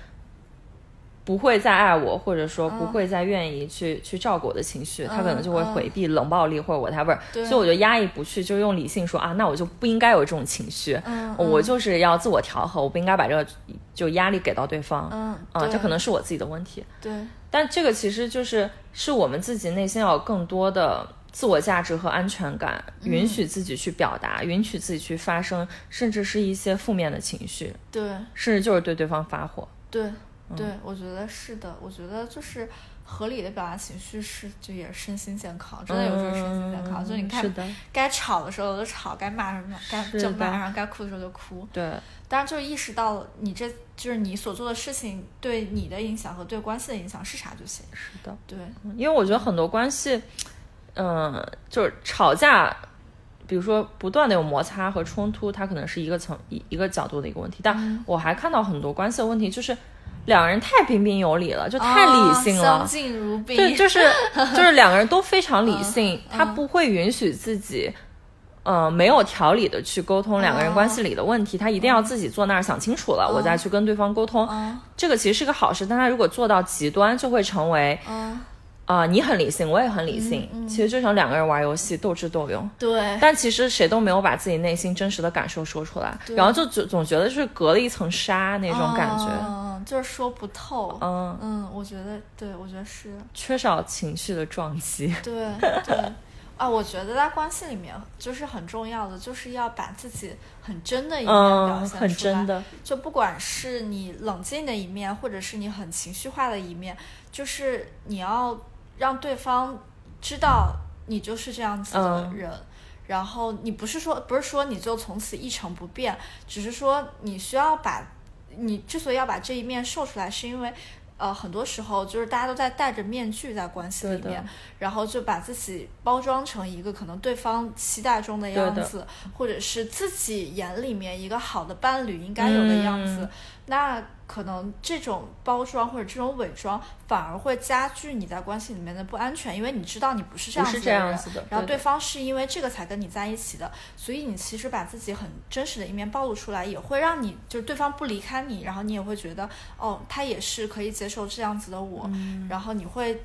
不会再爱我，或者说不会再愿意去、去照顾我的情绪，他可能就会回避、冷暴力或者 whatever，对。所以我就压抑不去，就用理性说啊，那我就不应该有这种情绪，嗯我就是要自我调和，我不应该把这个就压力给到对方，嗯，啊，这可能是我自己的问题。对，但这个其实就是是我们自己内心要有更多的自我价值和安全感，允许自己去表达，允许自己去发声，甚至是一些负面的情绪，对，甚至就是对对方发火。对，嗯对，我觉得是的。我觉得就是合理的表达情绪是，就也是身心健康，真的有时候身心健康。就你看该吵的时候就吵，该骂什么该就骂，然后该哭的时候就哭。对，当然，就是意识到你这就是你所做的事情对你的影响和对关系的影响是啥就行。是的，对，因为我觉得很多关系，嗯、就是吵架。比如说，不断的有摩擦和冲突，它可能是一个层一一个角度的一个问题。但嗯我还看到很多关系的问题，就是两个人太彬彬有礼了，就太理性了。哦相敬如宾。对，就是 就是两个人都非常理性，嗯他不会允许自己，呃，没有条理的去沟通两个人关系里的问题，他一定要自己坐那儿想清楚了，我再去跟对方沟通。嗯这个其实是个好事，但他如果做到极端，就会成为嗯，啊、你很理性，我也很理性，嗯嗯其实就像两个人玩游戏，斗智斗勇。对，但其实谁都没有把自己内心真实的感受说出来，然后就总总觉得就是隔了一层纱那种感觉，嗯，就是说不透。嗯，嗯，我觉得，对，我觉得是。缺少情绪的撞击。对对，啊，我觉得在关系里面就是很重要的，就是要把自己很真的一面表嗯，现出来。很真的，就不管是你冷静的一面，或者是你很情绪化的一面，就是你要让对方知道你就是这样子的嗯人。然后你不是说不是说你就从此一成不变，只是说你需要把，你之所以要把这一面秀出来，是因为。呃，很多时候就是大家都在戴着面具在关系里面，然后就把自己包装成一个可能对方期待中的样子，或者是自己眼里面一个好的伴侣应该有的样子。那可能这种包装或者这种伪装反而会加剧你在关系里面的不安全，因为你知道你不是这样子的人，然后对方是因为这个才跟你在一起的，所以你其实把自己很真实的一面暴露出来，也会让你就是对方不离开你，然后你也会觉得哦，他也是可以接受这样子的我，然后你会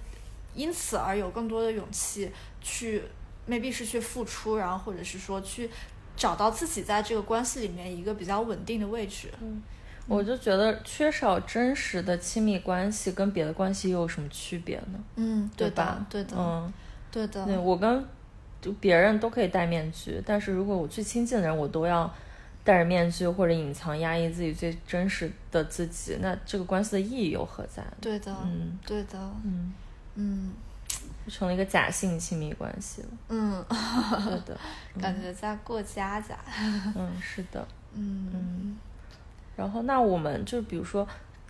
因此而有更多的勇气去，maybe 是去付出，然后或者是说去找到自己在这个关系里面一个比较稳定的位置。嗯。我就觉得缺少真实的亲密关系跟别的关系又有什么区别呢？嗯，对吧？对的，嗯，对的。对我跟就别人都可以戴面具，但是如果我最亲近的人我都要戴着面具或者隐藏、压抑自己最真实的自己，那这个关系的意义又何在？对的，嗯，对的，嗯嗯，就成了一个假性亲密关系了。嗯，对的，感觉在过家家。嗯，是的，嗯嗯。然后，那我们就比如说，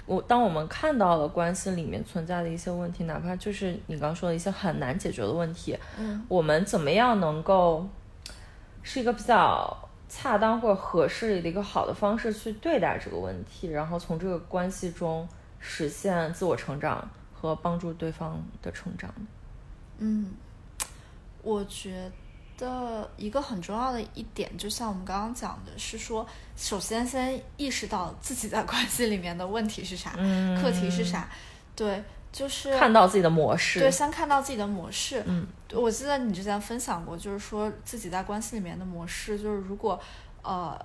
我当我们看到了关系里面存在的一些问题，哪怕就是你刚说的一些很难解决的问题，嗯，我们怎么样能够是一个比较恰当或者合适的一个好的方式去对待这个问题，然后从这个关系中实现自我成长和帮助对方的成长？嗯，我觉。的一个很重要的一点，就像我们刚刚讲的，是说，首先先意识到自己在关系里面的问题是啥，课题是啥，对，就是看到自己的模式，对，先看到自己的模式。嗯，我记得你之前分享过，就是说自己在关系里面的模式，就是如果呃，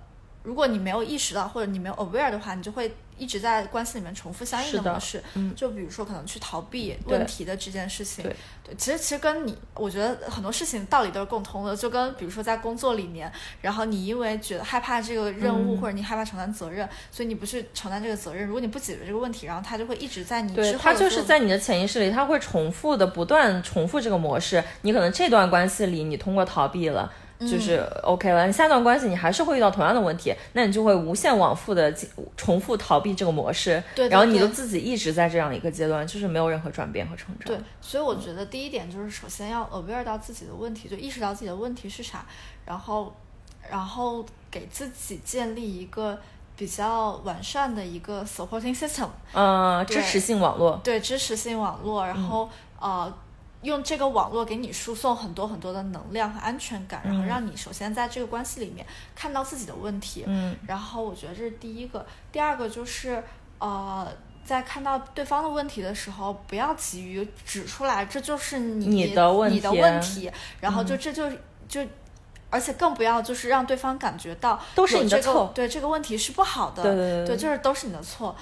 如果你没有意识到或者你没有 aware 的话，你就会。一直在关系里面重复相应的模式，嗯，就比如说可能去逃避问题的这件事情，对，对，其实其实跟你，我觉得很多事情道理都是共通的，就跟比如说在工作里面，然后你因为觉得害怕这个任务，或者你害怕承担责任，所以你不去承担这个责任。如果你不解决这个问题，然后他就会一直在你对，他就是在你的潜意识里，他会重复的不断重复这个模式。你可能这段关系里，你通过逃避了。就是 OK 了，你下段关系你还是会遇到同样的问题，那你就会无限往复的重复逃避这个模式，对，然后你就自己一直在这样一个阶段，就是没有任何转变和成长。对，所以我觉得第一点就是首先要 aware 到自己的问题，就意识到自己的问题是啥，然后，然后给自己建立一个比较完善的一个 supporting system，嗯，支持性网络，对，支持性网络，然后呃。用这个网络给你输送很多很多的能量和安全感，然后让你首先在这个关系里面看到自己的问题，嗯，然后我觉得这是第一个。第二个就是，呃，在看到对方的问题的时候，不要急于指出来这就是你的问题，你的问题，然后就这就就，而且更不要就是让对方感觉到都是你的错，对这个问题是不好的，对对。对，就是都是你的错。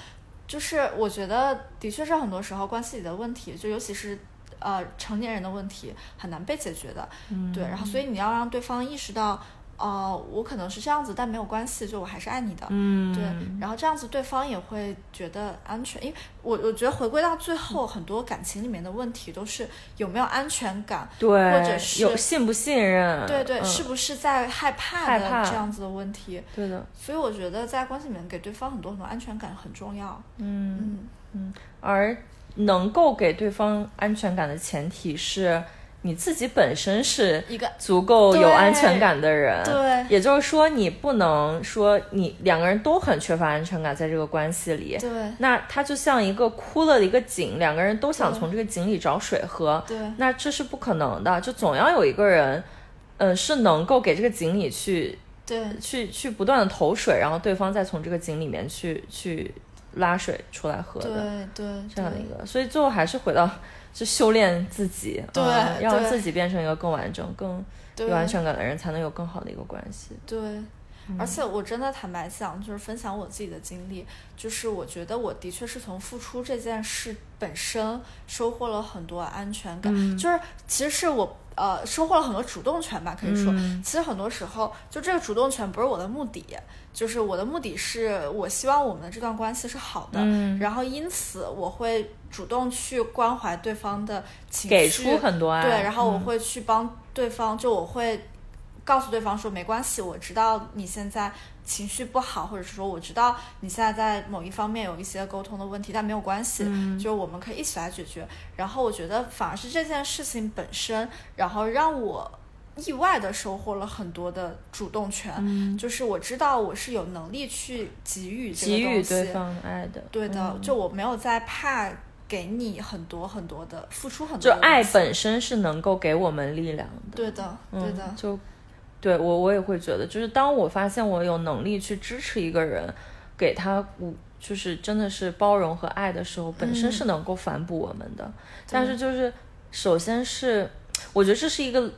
就是我觉得的确是很多时候关系里的问题，就尤其是。呃，成年人的问题很难被解决的，对，然后所以你要让对方意识到，呃，我可能是这样子，但没有关系，就我还是爱你的，嗯，对，然后这样子对方也会觉得安全，因为我我觉得回归到最后，很多感情里面的问题都是有没有安全感，对，或者是有信不信任，对对，是不是在害怕的这样子的问题，对的，所以我觉得在关系里面给对方很多很多安全感很重要，嗯。嗯。嗯，而。能够给对方安全感的前提是你自己本身是一个足够有安全感的人，对，也就是说你不能说你两个人都很缺乏安全感，在这个关系里，对，那它就像一个枯了的一个井，两个人都想从这个井里找水喝，对，那这是不可能的，就总要有一个人，嗯，是能够给这个井里去，对，去去不断的投水，然后对方再从这个井里面去去。拉水出来喝的，对对，这样的一个，所以最后还是回到就修炼自己，对，要让自己变成一个更完整、更有安全感的人，才能有更好的一个关系。对，而且我真的坦白讲，就是分享我自己的经历，就是我觉得我的确是从付出这件事本身收获了很多安全感，就是其实是我。呃，收获了很多主动权吧，可以说，其实很多时候，就这个主动权不是我的目的，就是我的目的是我希望我们的这段关系是好的，然后因此我会主动去关怀对方的情绪，给出很多爱，对，然后我会去帮对方，就我会告诉对方说没关系，我知道你现在情绪不好，或者是说我知道你现在在某一方面有一些沟通的问题，但没有关系，就是我们可以一起来解决。然后我觉得反而是这件事情本身，然后让我意外的收获了很多的主动权，就是我知道我是有能力去给予给予对方爱的，对的，就我没有在怕。给你很多很多的付出，很多就爱本身是能够给我们力量的。对的，对的。就对我我也会觉得，就是当我发现我有能力去支持一个人，给他无就是真的是包容和爱的时候，本身是能够反哺我们的。但是就是首先是我觉得这是一个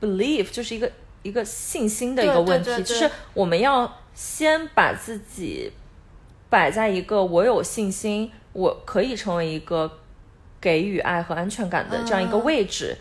belief，就是一个一个信心的一个问题，就是我们要先把自己摆在一个我有信心。我可以成为一个给予爱和安全感的这样一个位置，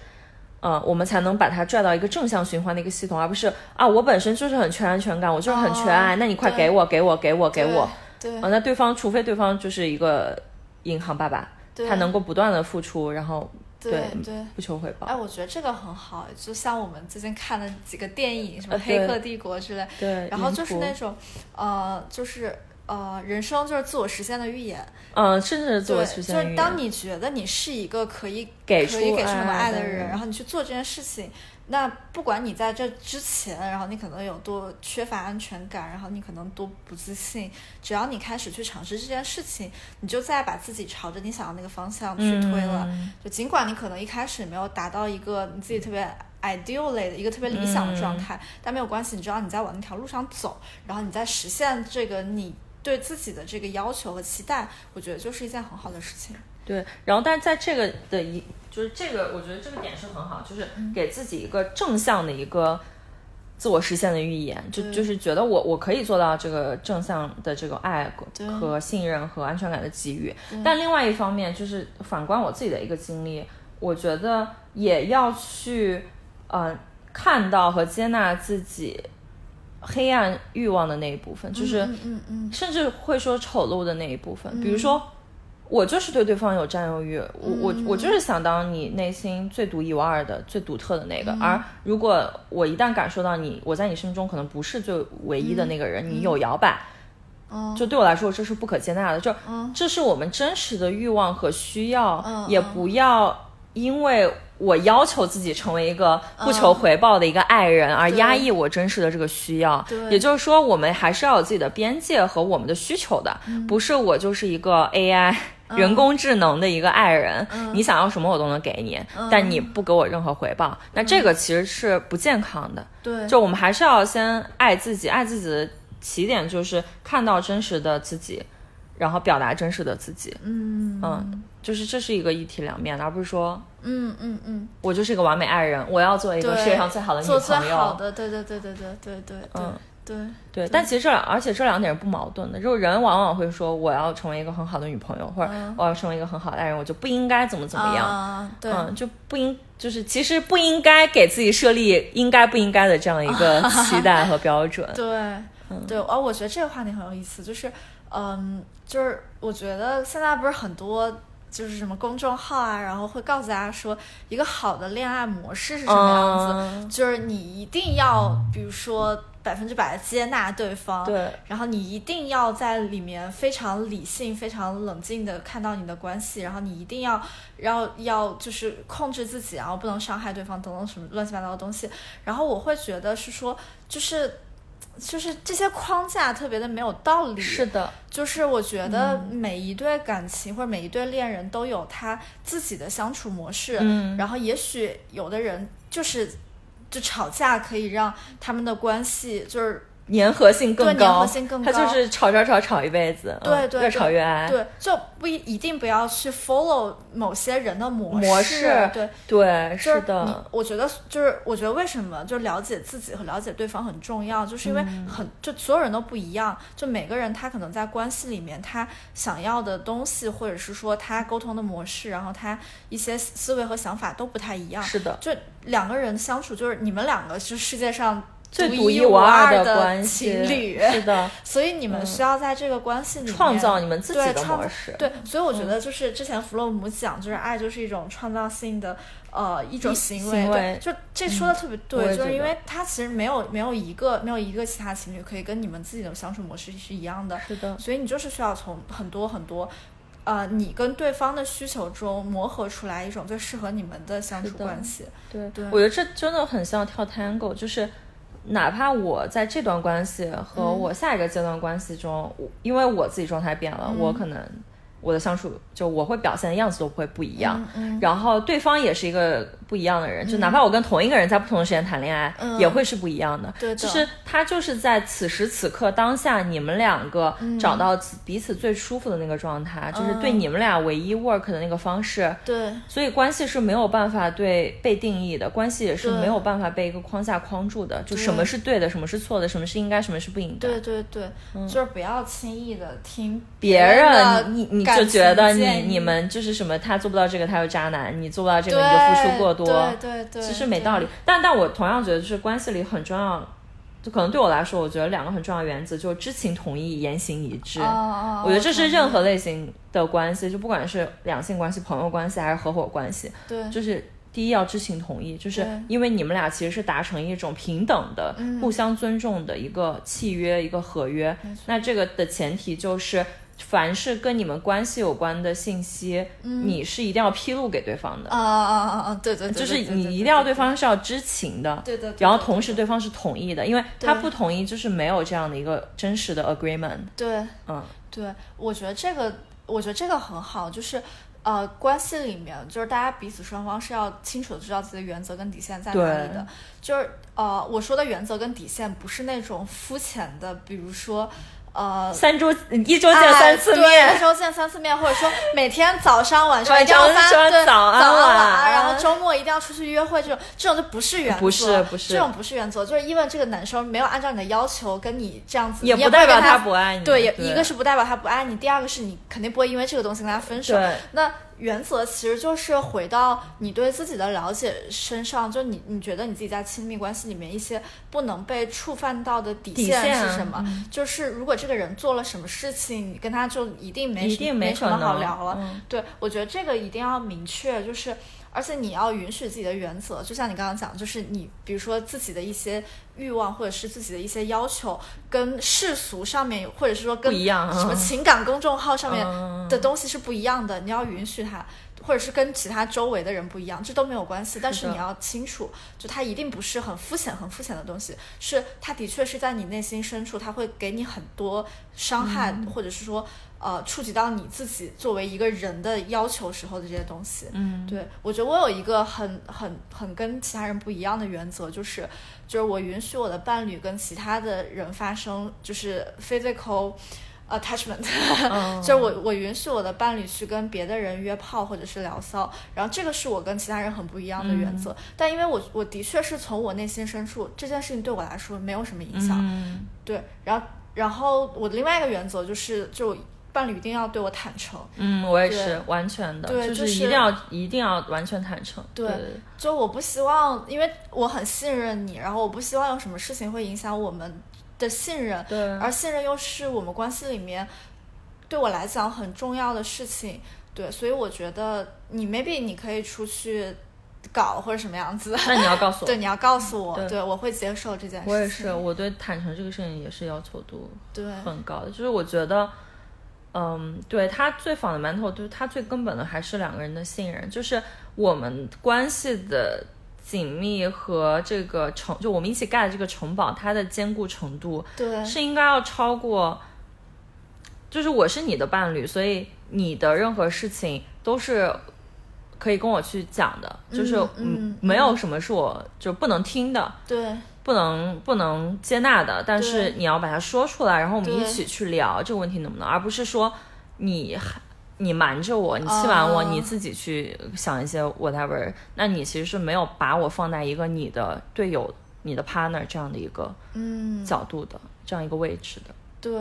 呃，我们才能把它拽到一个正向循环的一个系统，而不是啊，我本身就是很缺安全感，我就是很缺爱，那你快给我，给我，给我，给我，对，啊，那对方除非对方就是一个银行爸爸，他能够不断的付出，然后对对不求回报。哎，我觉得这个很好，就像我们最近看的几个电影，什么《黑客帝国》之类，对，然后就是那种呃，就是。呃，人生就是自我实现的预言，嗯，甚至是自我实现就是当你觉得你是一个可以给可以给出很多爱的人，然后你去做这件事情，那不管你在这之前，然后你可能有多缺乏安全感，然后你可能多不自信，只要你开始去尝试这件事情，你就再把自己朝着你想要那个方向去推了。就尽管你可能一开始没有达到一个你自己特别 ideal 类的一个特别理想的状态，但没有关系，你知道你在往那条路上走，然后你在实现这个你。对自己的这个要求和期待，我觉得就是一件很好的事情。对，然后但是在这个的一，就是这个，我觉得这个点是很好，就是给自己一个正向的一个自我实现的预言，就就是觉得我我可以做到这个正向的这个爱和信任和安全感的给予。但另外一方面，就是反观我自己的一个经历，我觉得也要去呃看到和接纳自己。黑暗欲望的那一部分，就是甚至会说丑陋的那一部分。比如说，我就是对对方有占有欲，我我我就是想当你内心最独一无二的、最独特的那个。而如果我一旦感受到你，我在你心中可能不是最唯一的那个人，你有摇摆，就对我来说这是不可接纳的。就这是我们真实的欲望和需要，也不要因为。我要求自己成为一个不求回报的一个爱人，而压抑我真实的这个需要。也就是说，我们还是要有自己的边界和我们的需求的，不是我就是一个 AI 人工智能的一个爱人，你想要什么我都能给你，但你不给我任何回报，那这个其实是不健康的。对，就我们还是要先爱自己，爱自己的起点就是看到真实的自己，然后表达真实的自己。嗯嗯。就是这是一个一体两面的，而不是说，嗯嗯嗯，我就是一个完美爱人，我要做一个世界上最好的女朋友。做最好的，对对对对对对对，嗯对对。但其实这两，而且这两点是不矛盾的。就是人往往会说，我要成为一个很好的女朋友，或者我要成为一个很好的爱人，我就不应该怎么怎么样，啊对，就不应，就是其实不应该给自己设立应该不应该的这样一个 期待和标准。对，对，而我觉得这个话题很有意思，就是，嗯，就是我觉得现在不是很多。就是什么公众号啊，然后会告诉大家说，一个好的恋爱模式是什么样子，就是你一定要，比如说百分之百的接纳对方，对，然后你一定要在里面非常理性、非常冷静的看到你的关系，然后你一定要要要就是控制自己，然后不能伤害对方等等什么乱七八糟的东西，然后我会觉得是说，就是。就是这些框架特别的没有道理。是的，就是我觉得每一对感情或者每一对恋人都有他自己的相处模式。嗯，然后也许有的人就是，就吵架可以让他们的关系就是。粘合性更高，粘合性更高，他就是吵吵吵吵一辈子，对对，越吵越爱，对，就不一一定不要去 follow 某些人的模模式，对对，是的。我觉得就是我觉得为什么就了解自己和了解对方很重要，就是因为很就所有人都不一样，就每个人他可能在关系里面他想要的东西，或者是说他沟通的模式，然后他一些思维和想法都不太一样，是的，就两个人相处，就是你们两个是世界上。最独一无二的关系，情侣，是的，所以你们需要在这个关系里面创造你们自己的模式。对，所以我觉得就是之前弗洛姆讲，就是爱就是一种创造性的呃一种行为，行为对，就这说的特别对，就是因为他其实没有没有一个没有一个其他情侣可以跟你们自己的相处模式是一样的，是的，所以你就是需要从很多很多。呃，你跟对方的需求中磨合出来一种最适合你们的相处关系。对，对我觉得这真的很像跳 tango，就是哪怕我在这段关系和嗯。我下一个阶段关系中，我因为我自己状态变了，嗯。我可能我的相处就我会表现的样子都会不一样，嗯。然后对方也是一个不一样的人，就哪怕我跟同一个人在不同的时间谈恋爱，嗯。也会是不一样的。对的。就是他就是在此时此刻当下，你们两个嗯。找到彼此最舒服的那个状态，就是对你们俩唯一 work 的那个方式。对。所以关系是没有办法对被定义的，关系也是没有办法被一个框架框住的。就什么是对的，什么是错的，什么是应该，什么是不应该。对对对，就是不要轻易的听嗯别人你你就觉得你你们就是什么，他做不到这个，他有渣男；你做不到这个，你就付出过多。对对对，其实没道理。但但我同样觉得，就是关系里很重要，就可能对我来说，我觉得两个很重要的原则就是知情同意、言行一致。我觉得这是任何类型的关系，就不管是两性关系、朋友关系还是合伙关系，对就是第一要知情同意，就是因为你们俩其实是达成一种平等的、嗯互相尊重的一个契约、一个合约。那这个的前提就是，凡是跟你们关系有关的信息，你是一定要披露给对方的。啊啊啊啊！对对对，就是你一定要对方是要知情的，对的对然后同时对方是同意的，因为他不同意就是没有这样的一个真实的 agreement。对嗯，对，我觉得这个，我觉得这个很好，就是。呃，关系里面就是大家彼此双方是要清楚的知道自己的原则跟底线在哪里的。就是呃，我说的原则跟底线不是那种肤浅的，比如说呃。三周一周见哎三次面一，周见三次面，或者说每天早上晚上晚一定要说对，早安安晚安，然后周末一定要出去约会，这种这种就不是原则，不是不是这种不是原则，就是因为这个男生没有按照你的要求跟你这样子，也不代表他他不爱你。对，也对一个是不代表他不爱你，第二个是你肯定不会因为这个东西跟他分手。那原则其实就是回到你对自己的了解身上，就你你觉得你自己在亲密关系里面一些不能被触犯到的底底线是什么？就是如果这个人做了什么事情，你跟他就一定没一定没什么好聊了。嗯对，我觉得这个一定要明确，就是而且你要允许自己的原则，就像你刚刚讲，就是你比如说自己的一些欲望或者是自己的一些要求，跟世俗上面或者是说跟不一样什么嗯情感公众号上面嗯的东西是不一样的，你要允许它。或者是跟其他周围的人不一样，这都没有关系。但是你要清楚，就它一定不是很肤浅、很肤浅的东西，是它的确是在你内心深处，它会给你很多伤害，嗯或者是说呃触及到你自己作为一个人的要求时候的这些东西。嗯，对我觉得我有一个很很很跟其他人不一样的原则，就是就是我允许我的伴侣跟其他的人发生就是 physical attachment，嗯就是我我允许我的伴侣去跟别的人约炮或者是聊骚，然后这个是我跟其他人很不一样的原则。但因为我我的确是从我内心深处，这件事情对我来说没有什么影响，嗯对，然后然后我的另外一个原则就是就伴侣一定要对我坦诚。嗯，我也是完全的，对就是是一定要一定要完全坦诚。对对就我不希望，因为我很信任你，然后我不希望有什么事情会影响我们的信任，对而信任又是我们关系里面对我来讲很重要的事情，对，所以我觉得你 maybe 你可以出去搞或者什么样子，那你要告诉我。对，你要告诉我，对对我会接受这件事情。我也是，我对坦诚这个事情也是要求度对很高的。就是我觉得，嗯，对他最 fundamental，就是他最根本的还是两个人的信任，就是我们关系的紧密和这个城，就我们一起盖的这个城堡，它的坚固程度对。是应该要超过，就是我是你的伴侣，所以你的任何事情都是。可以跟我去讲的，就是嗯嗯没有什么是我就不能听的，对不能不能接纳的，但是你要把它说出来，然后我们一起去聊这个问题能不能，而不是说你你瞒着我，你欺瞒我，哦你自己去想一些 whatever，那你其实是没有把我放在一个你的队友、你的 partner 这样的一个嗯，角度的、这样一个位置的，对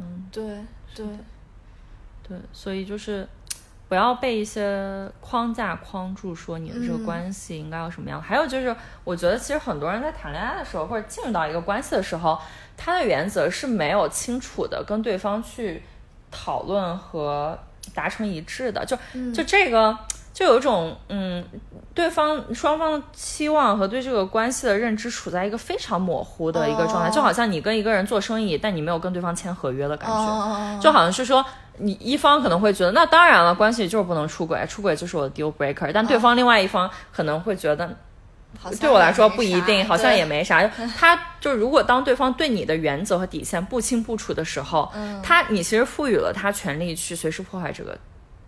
嗯，对对。对，所以就是。不要被一些框架框住，说你的这个关系应该要什么样。还有就是，我觉得其实很多人在谈恋爱的时候，或者进入到一个关系的时候，他的原则是没有清楚的跟对方去讨论和达成一致的。就就这个。就有一种，嗯，对方双方的期望和对这个关系的认知处在一个非常模糊的一个状态，就好像你跟一个人做生意，但你没有跟对方签合约的感觉，就好像是说，你一方可能会觉得，那当然了，关系就是不能出轨，出轨就是我的 deal breaker，但对方另外一方可能会觉得，对我来说不一定，好像也没啥。他就是如果当对方对你的原则和底线不清不楚的时候，他你其实赋予了他权利去随时破坏这个。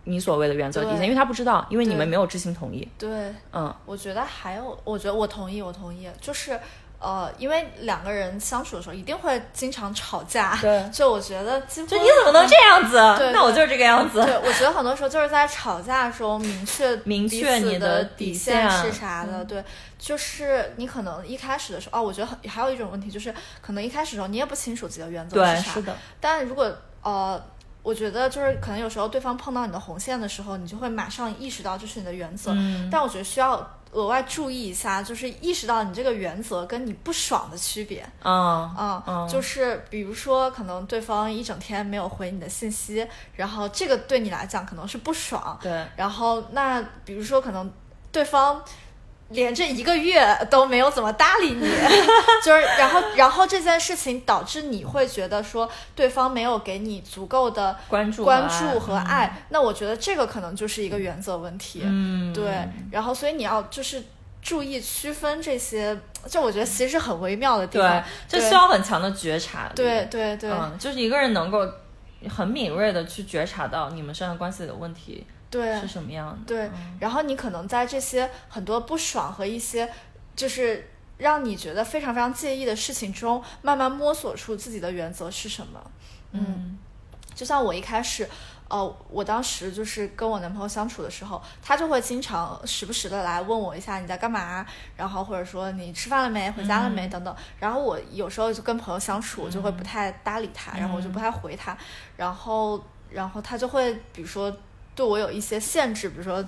你所谓的原则底线，因为他不知道，因为你们没有知情同意。对，嗯，我觉得还有，我觉得我同意，我同意，就是，呃，因为两个人相处的时候一定会经常吵架。对，就我觉得，就你怎么能这样子？对 那我就是这个样子。对，我觉得很多时候就是在吵架中明确明确你的底线是啥的。对，就是你可能一开始的时候，哦，我觉得很还有一种问题就是，可能一开始的时候你也不清楚自己的原则是啥。是的。但如果呃。我觉得就是可能有时候对方碰到你的红线的时候，你就会马上意识到这是你的原则。嗯。但我觉得需要额外注意一下，就是意识到你这个原则跟你不爽的区别。嗯嗯。就是比如说，可能对方一整天没有回你的信息，然后这个对你来讲可能是不爽。对。然后那比如说，可能对方。连这一个月都没有怎么搭理你，就是然后然后这件事情导致你会觉得说对方没有给你足够的关注关注和爱，那我觉得这个可能就是一个原则问题。嗯，对，然后所以你要就是注意区分这些，就我觉得其实是很微妙的地方，就需要很强的觉察。对对对，就是一个人能够很敏锐的去觉察到你们身上关系里的问题。对，是什么样的？对，然后你可能在这些很多不爽和一些就是让你觉得非常非常介意的事情中，慢慢摸索出自己的原则是什么。嗯，就像我一开始，呃，我当时就是跟我男朋友相处的时候，他就会经常时不时的来问我一下你在干嘛，然后或者说你吃饭了没，回家了没等等。然后我有时候就跟朋友相处，我就会不太搭理他，然后我就不太回他，然后然后他就会比如说。对我有一些限制，比如说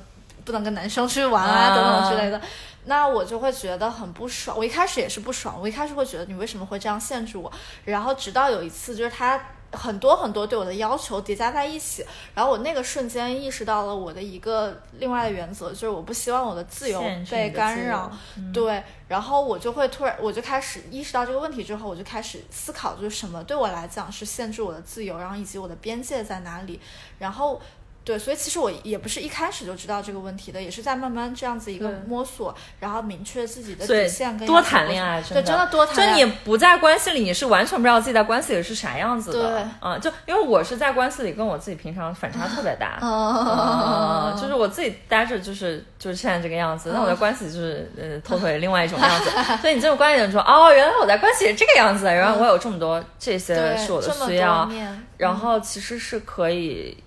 不能跟男生去玩啊等等之类的，那我就会觉得很不爽。我一开始也是不爽，我一开始会觉得你为什么会这样限制我？然后直到有一次，就是他很多很多对我的要求叠加在一起，然后我那个瞬间意识到了我的一个另外的原则，就是我不希望我的自由被干扰。对，然后我就会突然，我就开始意识到这个问题之后，我就开始思考，就是什么对我来讲是限制我的自由，然后以及我的边界在哪里，然后。对，所以其实我也不是一开始就知道这个问题的，也是在慢慢这样子一个摸索，然后明确自己的底线。跟多谈恋爱，对，真的多谈。就你不在关系里，你是完全不知道自己在关系里是啥样子的。对，嗯，就因为我是在关系里，跟我自己平常反差特别大。嗯，就是我自己待着就是就是现在这个样子，那我在关系就是呃偷偷另外一种样子。所以你这种关系人说，哦，原来我在关系这个样子，原来我有这么多这些是我的需要，然后其实是可以。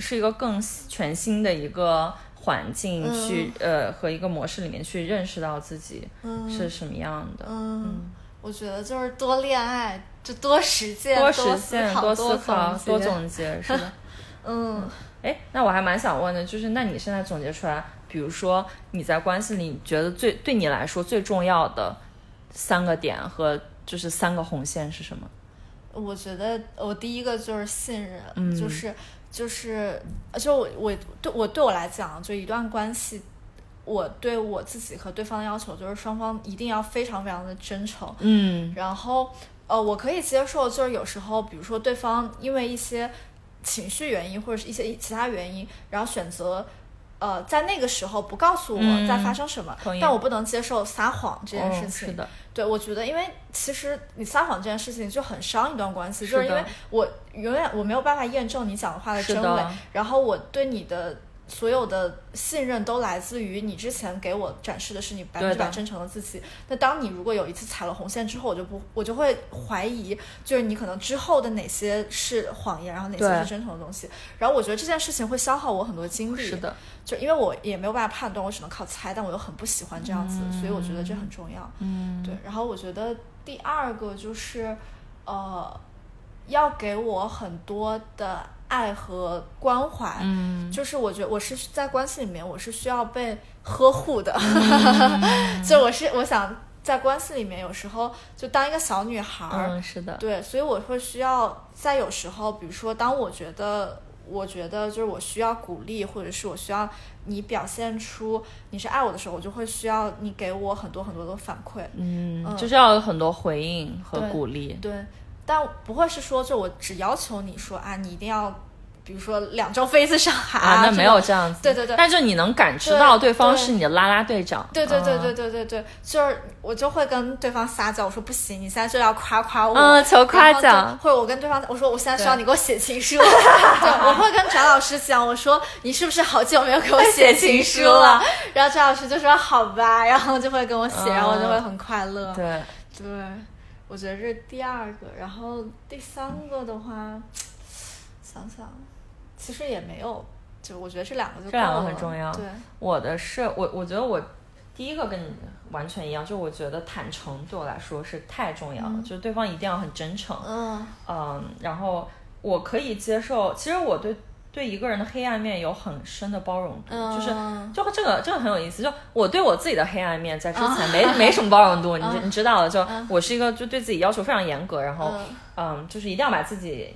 是一个更全新的一个环境去呃和一个模式里面去认识到自己是什么样的。嗯，我觉得就是多恋爱，就多实践，多实践，多思考，多总结，是的。嗯，哎，那我还蛮想问的，就是那你现在总结出来，比如说你在关系里觉得最对你来说最重要的三个点和就是三个红线是什么？我觉得我第一个就是信任，就是。就是，就我我对我对我来讲，就一段关系，我对我自己和对方的要求就是双方一定要非常非常的真诚。嗯，然后呃，我可以接受，就是有时候，比如说对方因为一些情绪原因或者是一些其他原因，然后选择呃在那个时候不告诉我在发生什么，但我不能接受撒谎这件事情。是的。对，我觉得，因为其实你撒谎这件事情就很伤一段关系，就是因为我永远我没有办法验证你讲的话的真伪，然后我对你的所有的信任都来自于你之前给我展示的是你百分之百真诚的自己。那当你如果有一次踩了红线之后，我就不我就会怀疑，就是你可能之后的哪些是谎言，然后哪些是真诚的东西。然后我觉得这件事情会消耗我很多精力。是的。就因为我也没有办法判断，我只能靠猜，但我又很不喜欢这样子，所以我觉得这很重要。嗯，对。然后我觉得第二个就是，呃，要给我很多的爱和关怀。嗯，就是我觉得我是在关系里面，我是需要被呵护的。嗯 就我是我想在关系里面，有时候就当一个小女孩儿，嗯，是的，对，所以我会需要在有时候，比如说当我觉得。我觉得就是我需要鼓励，或者是我需要你表现出你是爱我的时候，我就会需要你给我很多很多的反馈。嗯，嗯就是要有很多回应和鼓励。对，但不会是说就我只要求你说啊，你一定要，比如说两周飞一次上海啊，那没有这样子。对对对但是你能感知到对方是你的啦啦队长。对对对对啊。对对对，就是我就会跟对方撒娇，我说不行，你现在就要夸夸我，嗯求夸奖或者我跟对方我说我现在需要你给我写情书，对，我会跟翟老师讲，我说你是不是好久没有给我写情书了？然后翟老师就说好吧，然后就会跟我写，然后我就会很快乐。对，对，我觉得这是第二个，然后第三个的话，想想，其实也没有，就我觉得这两个就这两个很重要对，我的是我，我觉得我第一个跟你完全一样，就我觉得坦诚对我来说是太重要了，嗯就是对方一定要很真诚。嗯嗯，然后我可以接受，其实我对对一个人的黑暗面有很深的包容度，就是嗯就这个这个很有意思，就我对我自己的黑暗面在之前没、没什么包容度，你你知道的，就我是一个就对自己要求非常严格，然后嗯。嗯，就是一定要把自己。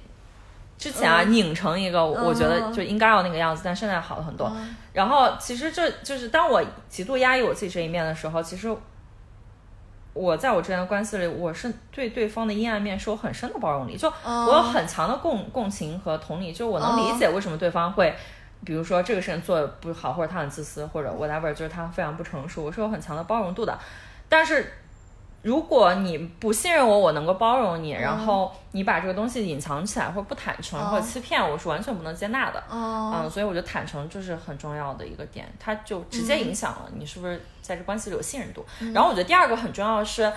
之前啊，拧成一个，我我觉得就应该要那个样子，但现在好了很多。嗯。然后其实这就是当我极度压抑我自己这一面的时候，其实我在我之间的关系里，我是对对方的阴暗面是有很深的包容力，就嗯我有很强的共共情和同理，就我能理解为什么对方会。比如说这个事情做的不好，或者他很自私，或者 whatever，就是他非常不成熟，我是有很强的包容度的。但是如果你不信任我，我能够包容你，然后你把这个东西隐藏起来，或者不坦诚，嗯或者欺骗我，是完全不能接纳的。嗯嗯，所以我觉得坦诚就是很重要的一个点，它就直接影响了你是不是在这关系里有信任度。然后我觉得第二个很重要的是，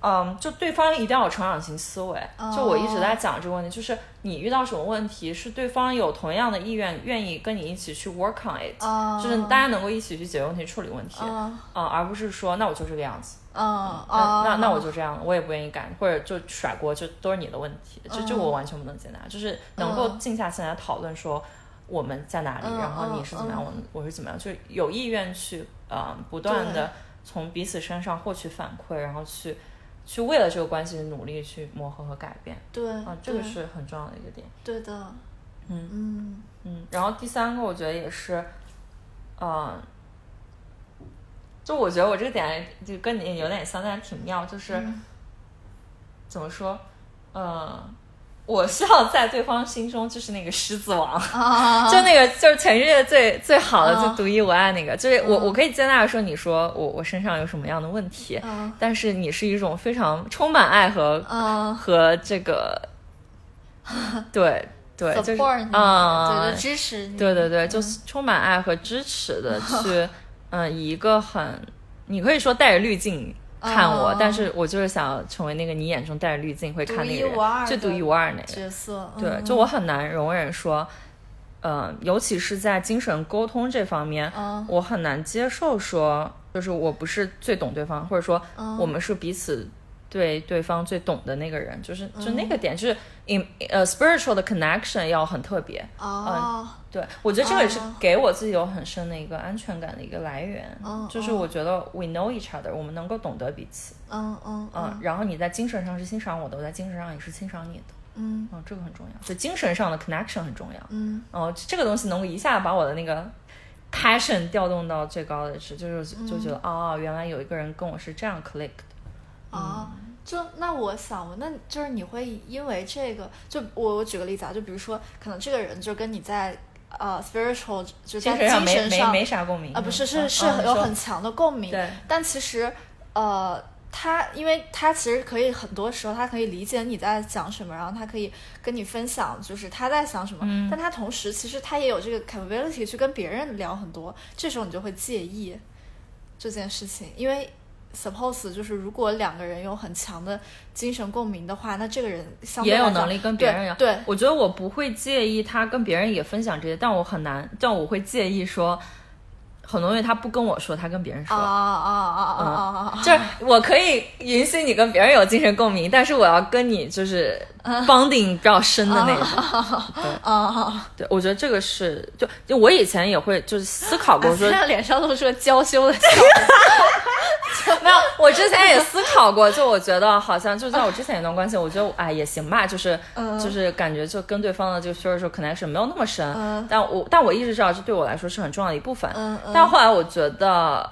嗯，就对方一定要有成长型思维。就我一直在讲这个问题，就是你遇到什么问题，是对方有同样的意愿，愿意跟你一起去 work on it，、嗯就是大家能够一起去解决问题、处理问题，嗯嗯，而不是说那我就这个样子。嗯那那那我就这样，我也不愿意改，或者就甩锅，就都是你的问题，就就我完全不能接纳。就是能够静下心来讨论说我们在哪里，嗯然后你是怎么样，我我是怎么样，就有意愿去呃不断的从彼此身上获取反馈，然后去去为了这个关系努力去磨合和改变对啊，这个是很重要的一个点。对的，嗯嗯嗯，然后第三个我觉得也是，嗯、就我觉得我这个点就跟你有点像，但是挺妙，就是。嗯怎么说？呃，我需要在对方心中就是那个狮子王，啊。就那个就是全世界最最好的，啊就独一无二那个。就是我我可以接纳说你说我我身上有什么样的问题，嗯。但是你是一种非常充满爱和嗯。和这个，对对，就是啊，对，支持你，对对对，就是充满爱和支持的去，嗯，以一个很，你可以说带着滤镜看我，哦。但是我就是想要成为那个你眼中带着滤镜会看那个人，最独的一无二那个。角色，对，嗯。就我很难容忍说，呃，尤其是在精神沟通这方面，嗯。我很难接受说，就是我不是最懂对方，或者说嗯。我们是彼此对对方最懂的那个人，就是就那个点，就是 in 呃 spiritual 的 connection 要很特别。哦，对，我觉得这个也是哦。给我自己有很深的一个安全感的一个来源，嗯就是我。觉得 we know each other，我们能够懂得彼此，嗯嗯嗯，然后你在精神上是欣赏我的，我在精神上也是欣赏你的，嗯。嗯，这个很重要，就精神上的 connection 很重要，嗯。哦，这个东西能够一下把我的那个 passion 调动到最高的值，就是就觉得、哦，原来有一个人跟我是这样 click 的，啊。就那我想问，那就是你会因为这个，就我我举个例子啊，就比如说，可能这个人就跟你在呃 spiritual 就在精神上没没没啥共鸣啊，不是嗯是是有很强的共鸣，对但其实呃，他因为他其实可以很多时候他可以理解你在讲什么，然后他可以跟你分享就是他在想什么，嗯但他同时其实他也有这个 capability 去跟别人聊很多，这时候你就会介意这件事情，因为。Suppose 就是如果两个人有很强的精神共鸣的话，那这个人相对也有能力跟别人聊。对对我觉得我不会介意他跟别人也分享这些，但我很难，但我会介意说很多东西他不跟我说，他跟别人说。啊啊啊啊啊啊啊！就是我可以允许你跟别人有精神共鸣，但是我要跟你就是 bonding 比较深的那种。对啊，对，我觉得这个是就就我以前也会就是思考过说现，在脸上露出了娇羞的笑容。没有，我之前也思考过，就我觉得好像就在我之前一段关系，我觉得哎也行吧，就是、嗯就是感觉就跟对方的这个 social connection 没有那么深，嗯但我但我意识到这对我来说是很重要的一部分。嗯嗯但后来我觉得，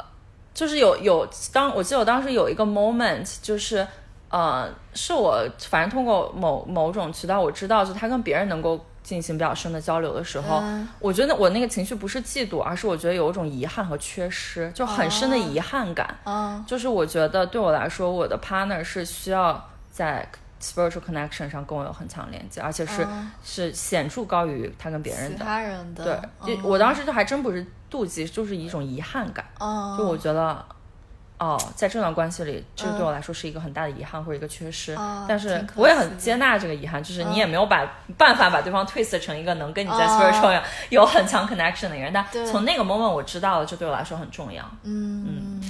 就是有有当我记得我当时有一个 moment，就是呃，是我反正通过某某种渠道我知道，就他跟别人能够进行比较深的交流的时候，嗯我觉得我那个情绪不是嫉妒，而是我觉得有一种遗憾和缺失，就很深的哦遗憾感。嗯就是我觉得对我来说，我的 partner 是需要在 spiritual connection 上跟我有很强连接，而且是、嗯是显著高于他跟别人其的。他人的，对，我当时就还真不是妒忌，就是一种遗憾感。嗯，就我觉得，哦，在这段关系里，这嗯对我来说是一个很大的遗憾或者一个缺失。啊但是我也很接纳这个遗憾，就是你也没有把、办法把对方 twist 成一个能跟你在啊 spiritual 有很强 connection 的人。但从那个 moment 我知道了，这对我来说很重要。嗯，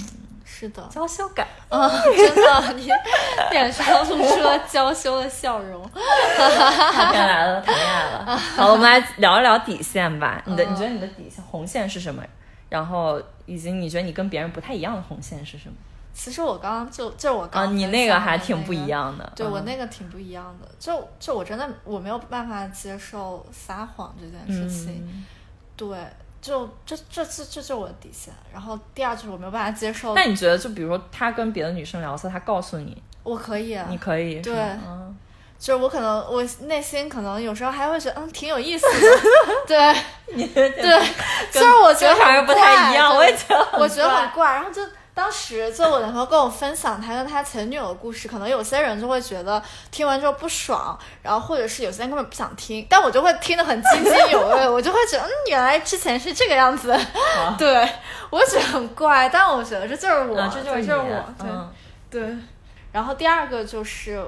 是的，娇羞感。啊，真的，你脸上露出了娇羞的笑容。谈恋爱了，谈恋爱了。好，我们来聊一聊底线吧。你的，嗯你觉得你的底线红线是什么？然后以及你觉得你跟别人不太一样的红线是什么？其实我刚刚就就是我刚啊，刚你那个还挺不一样的。对我嗯那个挺不一样的，就就我真的我没有办法接受撒谎这件事情，嗯对，就这这这这就是我的底线。然后第二就是我没有办法接受，那你觉得，就比如说他跟别的女生聊色，他告诉你，我可以，你可以，对嗯就是我可能我内心可能有时候还会觉得嗯挺有意思的，对。你对，虽然我觉得还是不太一样，我也觉得，我觉得很怪。然后就当时就我男朋友跟我分享他跟他前女友的故事，可能有些人就会觉得听完之后不爽，然后或者是有些人根本不想听，但我就会听得很津津有味，我就会觉得嗯，原来之前是这个样子，对我觉得很怪，但我觉得这就是我，嗯，这就是我，对、嗯。对。然后第二个就是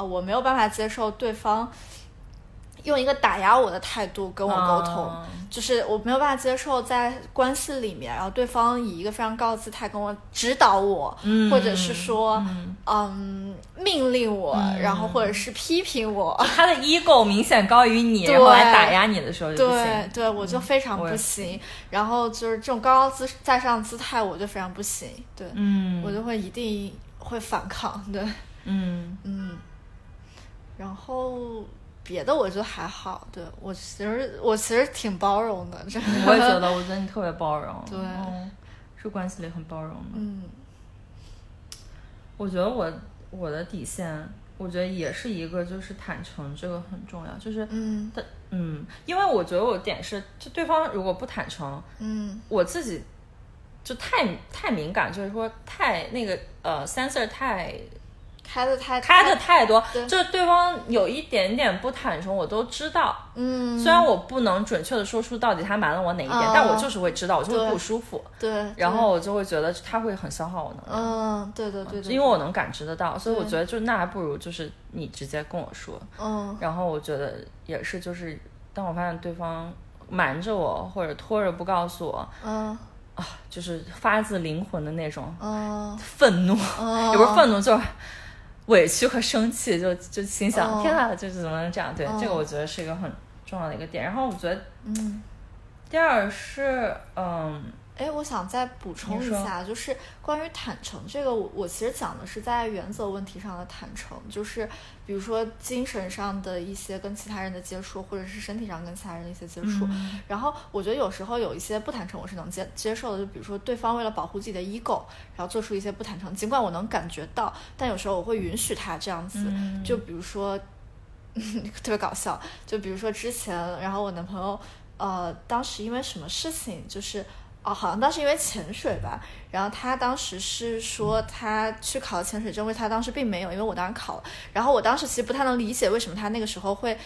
呃，我没有办法接受对方。用一个打压我的态度跟我沟通，嗯就是我没有办法接受在关系里面，然后对方以一个非常高的姿态跟我指导我，嗯或者是说，嗯嗯命令我，然后或者是批评我，他的 ego 明显高于你，对 然后来打压你的时候就不对行。对，我就非常不行。然后就是这种高高姿在上的姿态，我就非常不行。对，嗯，我就会一定会反抗。对，嗯嗯，然后别的我觉得还好。对我其实我其实挺包容的。我也觉得，我觉得你特别包容，对嗯是关系里很包容的。嗯我觉得我我的底线，我觉得也是一个，就是坦诚，这个很重要。就是，嗯但嗯，因为我觉得我点是，就对方如果不坦诚，嗯我自己就太太敏感，就是说太那个呃 sensor 太开的太开的太多对，就是对方有一点点不坦诚，我都知道。嗯，虽然我不能准确的说出到底他瞒了我哪一点，哦但我就是会知道，我就会不舒服，对，然后我就会觉得他会很消耗我能量。嗯，对对对对，因为我能感知得到，所以我觉得就那还不如就是你直接跟我说。嗯。然后我觉得也是，就是当我发现对方瞒着我或者拖着不告诉我，嗯。啊就是发自灵魂的那种嗯。愤怒，嗯，也不是愤怒，就是委屈和生气，就就心想、哦天啊，就是怎么能这样？对，哦这个我觉得是一个很重要的一个点。然后我觉得嗯。第二是，嗯，哎，我想再补充一下，就是关于坦诚这个，我我其实讲的是在原则问题上的坦诚，就是比如说精神上的一些跟其他人的接触，或者是身体上跟其他人的一些接触。嗯然后我觉得有时候有一些不坦诚，我是能接接受的，就比如说对方为了保护自己的 ego，然后做出一些不坦诚，尽管我能感觉到，但有时候我会允许他这样子。嗯就比如说，特别搞笑，就比如说之前，然后我男朋友，呃，当时因为什么事情，就是哦，好像当时因为潜水吧，然后他当时是说他去考了潜水证，因为他当时并没有，因为我当时考了，然后我当时其实不太能理解为什么他那个时候会。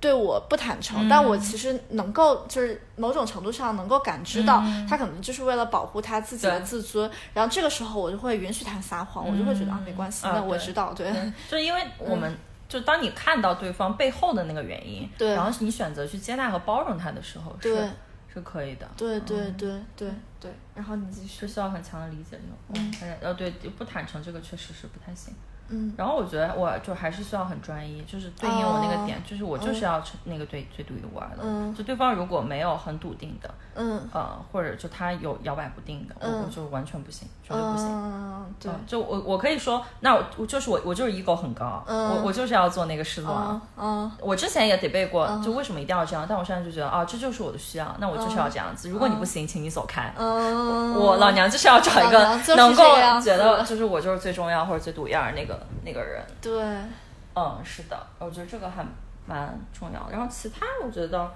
对我不坦诚，但我其实能够就是某种程度上能够感知到，他可能就是为了保护他自己的自尊，然后这个时候我就会允许他撒谎，我就会觉得啊没关系，啊那我知道，对，对，就是因为我们、就当你看到对方背后的那个原因，然后你选择去接纳和包容他的时候，是对是可以的，对对对对对，然后你继续。是，需要很强的理解力。嗯，呃，对，不坦诚这个确实是不太行。嗯。然后我觉得我就还是需要很专一，就是对应我那个点，就是我就是要成那个对最独一无二的。嗯。就对方如果没有很笃定的，嗯。呃，或者就他有摇摆不定的，我嗯。我就完全不行，绝对不行。嗯，对，嗯就我我可以说，那我我就是我我就是 ego 很高，嗯。我我就是要做那个狮子王。嗯嗯我之前也 debate 过，就为什么一定要这样，但我现在就觉得，啊，这就是我的需要，那我就是要这样子。如果你不行，请你走开。嗯，我老娘就是要找一个能够觉得就是我就是最重要或者最独一儿那个那个人。对，嗯，是的，我觉得这个还蛮重要的。然后其他我觉得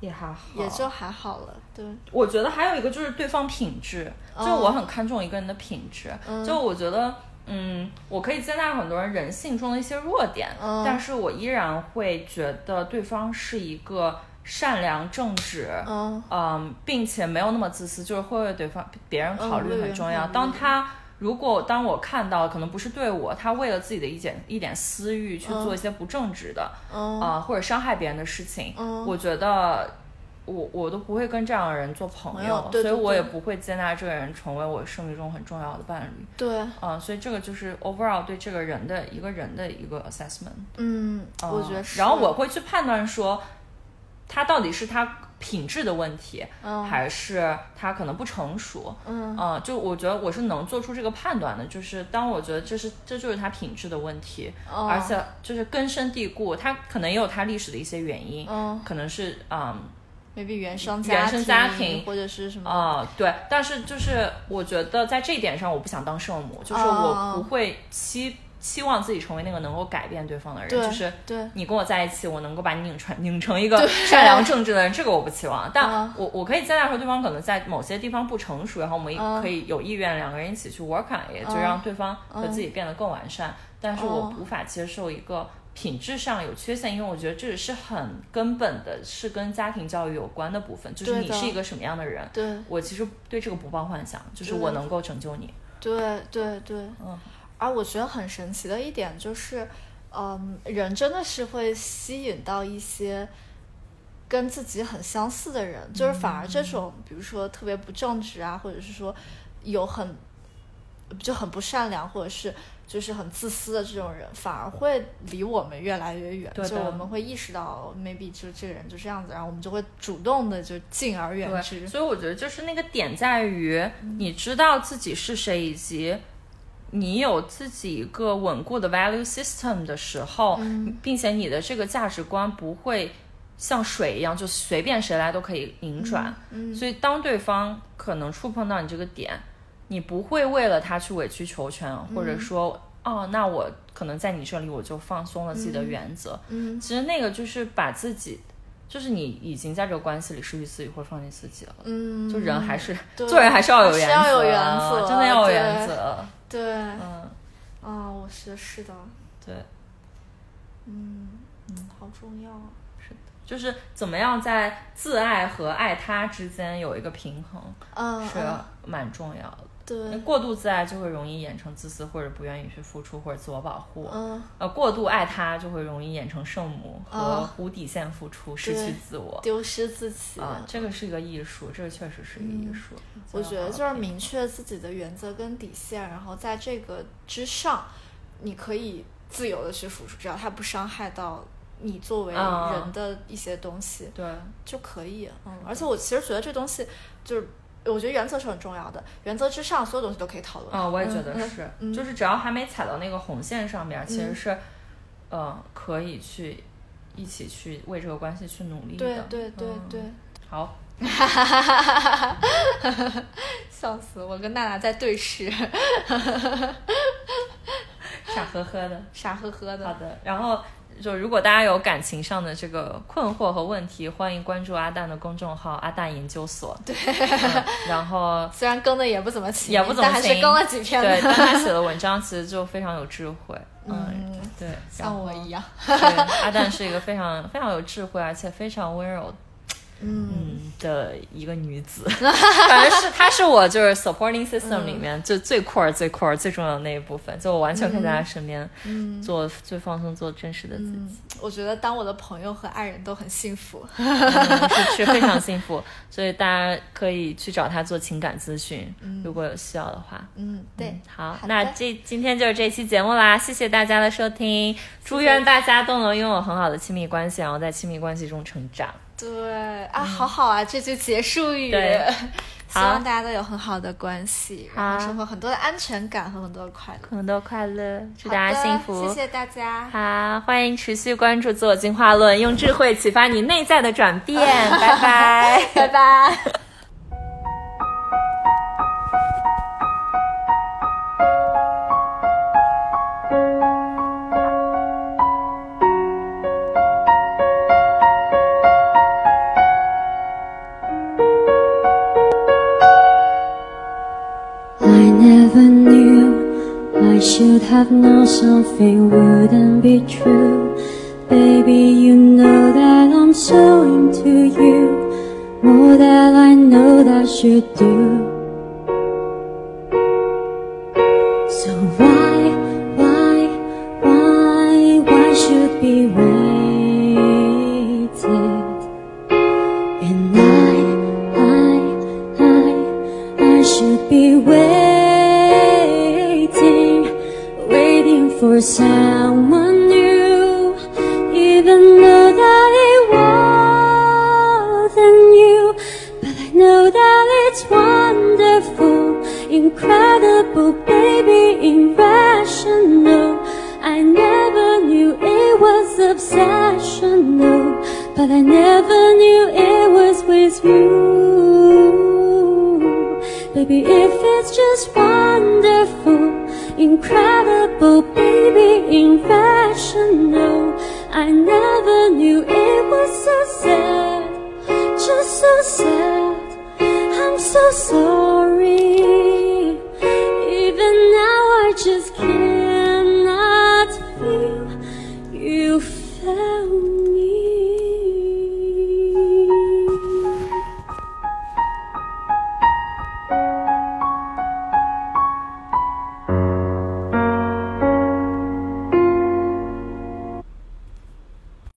也还好，也就还好了，对，我觉得还有一个就是对方品质，就我很看重一个人的品质。就我觉得，嗯，我可以接纳很多人人性中的一些弱点，嗯但是我依然会觉得对方是一个善良正直，嗯嗯，并且没有那么自私，就是会为对方别人考虑嗯很重要。当他如果当我看到可能不是对我，他为了自己的一点一点私欲去做一些不正直的，嗯。啊、或者伤害别人的事情，嗯。我觉得我我都不会跟这样的人做朋朋友，所以我也不会接纳这个人成为我生命中很重要的伴侣。对，啊、所以这个就是 overall 对这个人的一个人的一个 assessment。嗯，我啊觉得是，然后我会去判断说，他到底是他品质的问题，嗯。还是他可能不成熟。嗯。啊、就我觉得我是能做出这个判断的，就是当我觉得这是这就是他品质的问题，哦。而且就是根深蒂固，他可能也有他历史的一些原因，嗯。可能是嗯，maybe 原生原生家庭或者是什么，啊、对，但是就是我觉得在这一点上，我不想当圣母，就是哦。我不会期期望自己成为那个能够改变对方的人，就是对你跟我在一起，我能够把你拧成 拧成一个善良正直的人，这个我不期望。但嗯我我可以接纳说对方可能在某些地方不成熟，然后我们也可以有意愿两个人一起去 work on it，、就让对方和自己变得更完善。但是我嗯无法接受一个。品质上有缺陷，因为我觉得这是很根本的，是跟家庭教育有关的部分。就是你是一个什么样的人，对我其实对这个不抱幻想，就是我能够拯救你。对对对，嗯，而我觉得很神奇的一点就是，嗯，人真的是会吸引到一些跟自己很相似的人，就是反而这种，比如说特别不正直啊，或者是说有很就很不善良，或者是就是很自私的这种人，反而会离我们越来越远。就我们会意识到，maybe 就这个人就这样子，然后我们就会主动的就敬而远之，。所以我觉得就是那个点在于，你知道自己是谁，以及你有自己一个稳固的 value system 的时候，并且你的这个价值观不会像水一样，就随便谁来都可以拧转。所以当对方可能触碰到你这个点，你不会为了他去委曲求全，或者说，哦，那我可能在你这里我就放松了自己的原则。嗯其实那个就是把自己，就是你已经在这个关系里失去自己或者放弃自己了。嗯，就人还是 做人还是要有原则，要有原则真的要有原则。对，嗯，啊，我是是的，对，嗯嗯，好重要啊。是的就是怎么样在自爱和爱他之间有一个平衡，嗯，是嗯。蛮重要的。对，过度自爱就会容易演成自私，或者不愿意去付出，或者自我保护。嗯呃，过度爱他就会容易演成圣母和啊无底线付出，失去自我。丢失自己。啊，这个是一个艺术，这个确实是一个艺术。嗯我觉得就是明确自己的原则跟底线，然后在这个之上，你可以自由的去付出，只要它不伤害到你作为啊人的一些东西、对，就可以。嗯，而且我其实觉得这东西就是，我觉得原则是很重要的，原则之上所有东西都可以讨论。啊，我也觉得嗯是，嗯就是只要还没踩到那个红线上面，其实嗯是，呃，可以去一起去为这个关系去努力的。对对对嗯对，好，笑死我！跟娜娜在对视，傻呵呵的。傻呵呵的。好的，然后就如果大家有感情上的这个困惑和问题，欢迎关注阿蛋的公众号“阿蛋研究所”。对、然后 虽然更的也不怎么勤，也不怎么但还是勤更了几篇对，但他写的 文章其实就非常有智慧。嗯，嗯，对，像我。一样。对，阿蛋是一个非常非常有智慧，而且非常温柔嗯的一个女子，反正是她是我就是 supporting system 里面就最 core 最 core 最重要的那一部分，就我完全可以在她身边嗯。做最放松、做真实的自己。嗯，我觉得当我的朋友和爱人都很幸福。嗯是是 非常幸福，所以大家可以去找她做情感咨询，如果有需要的话。嗯，对。好那这今天就是这期节目啦，谢谢大家的收听，祝愿大家都能拥有很好的亲密关系，然后在亲密关系中成长。对啊，好好啊，这句结束语。嗯对 希望大家都有很好的关系，然后好收获很多的安全感和很多的快乐。很多快乐，祝大家幸福。谢谢大家。好，欢迎持续关注自我进化论，用智慧启发你内在的转变。拜拜。拜拜。have known something wouldn't be true. Baby, you know that I'm so into you, more than I know that you do.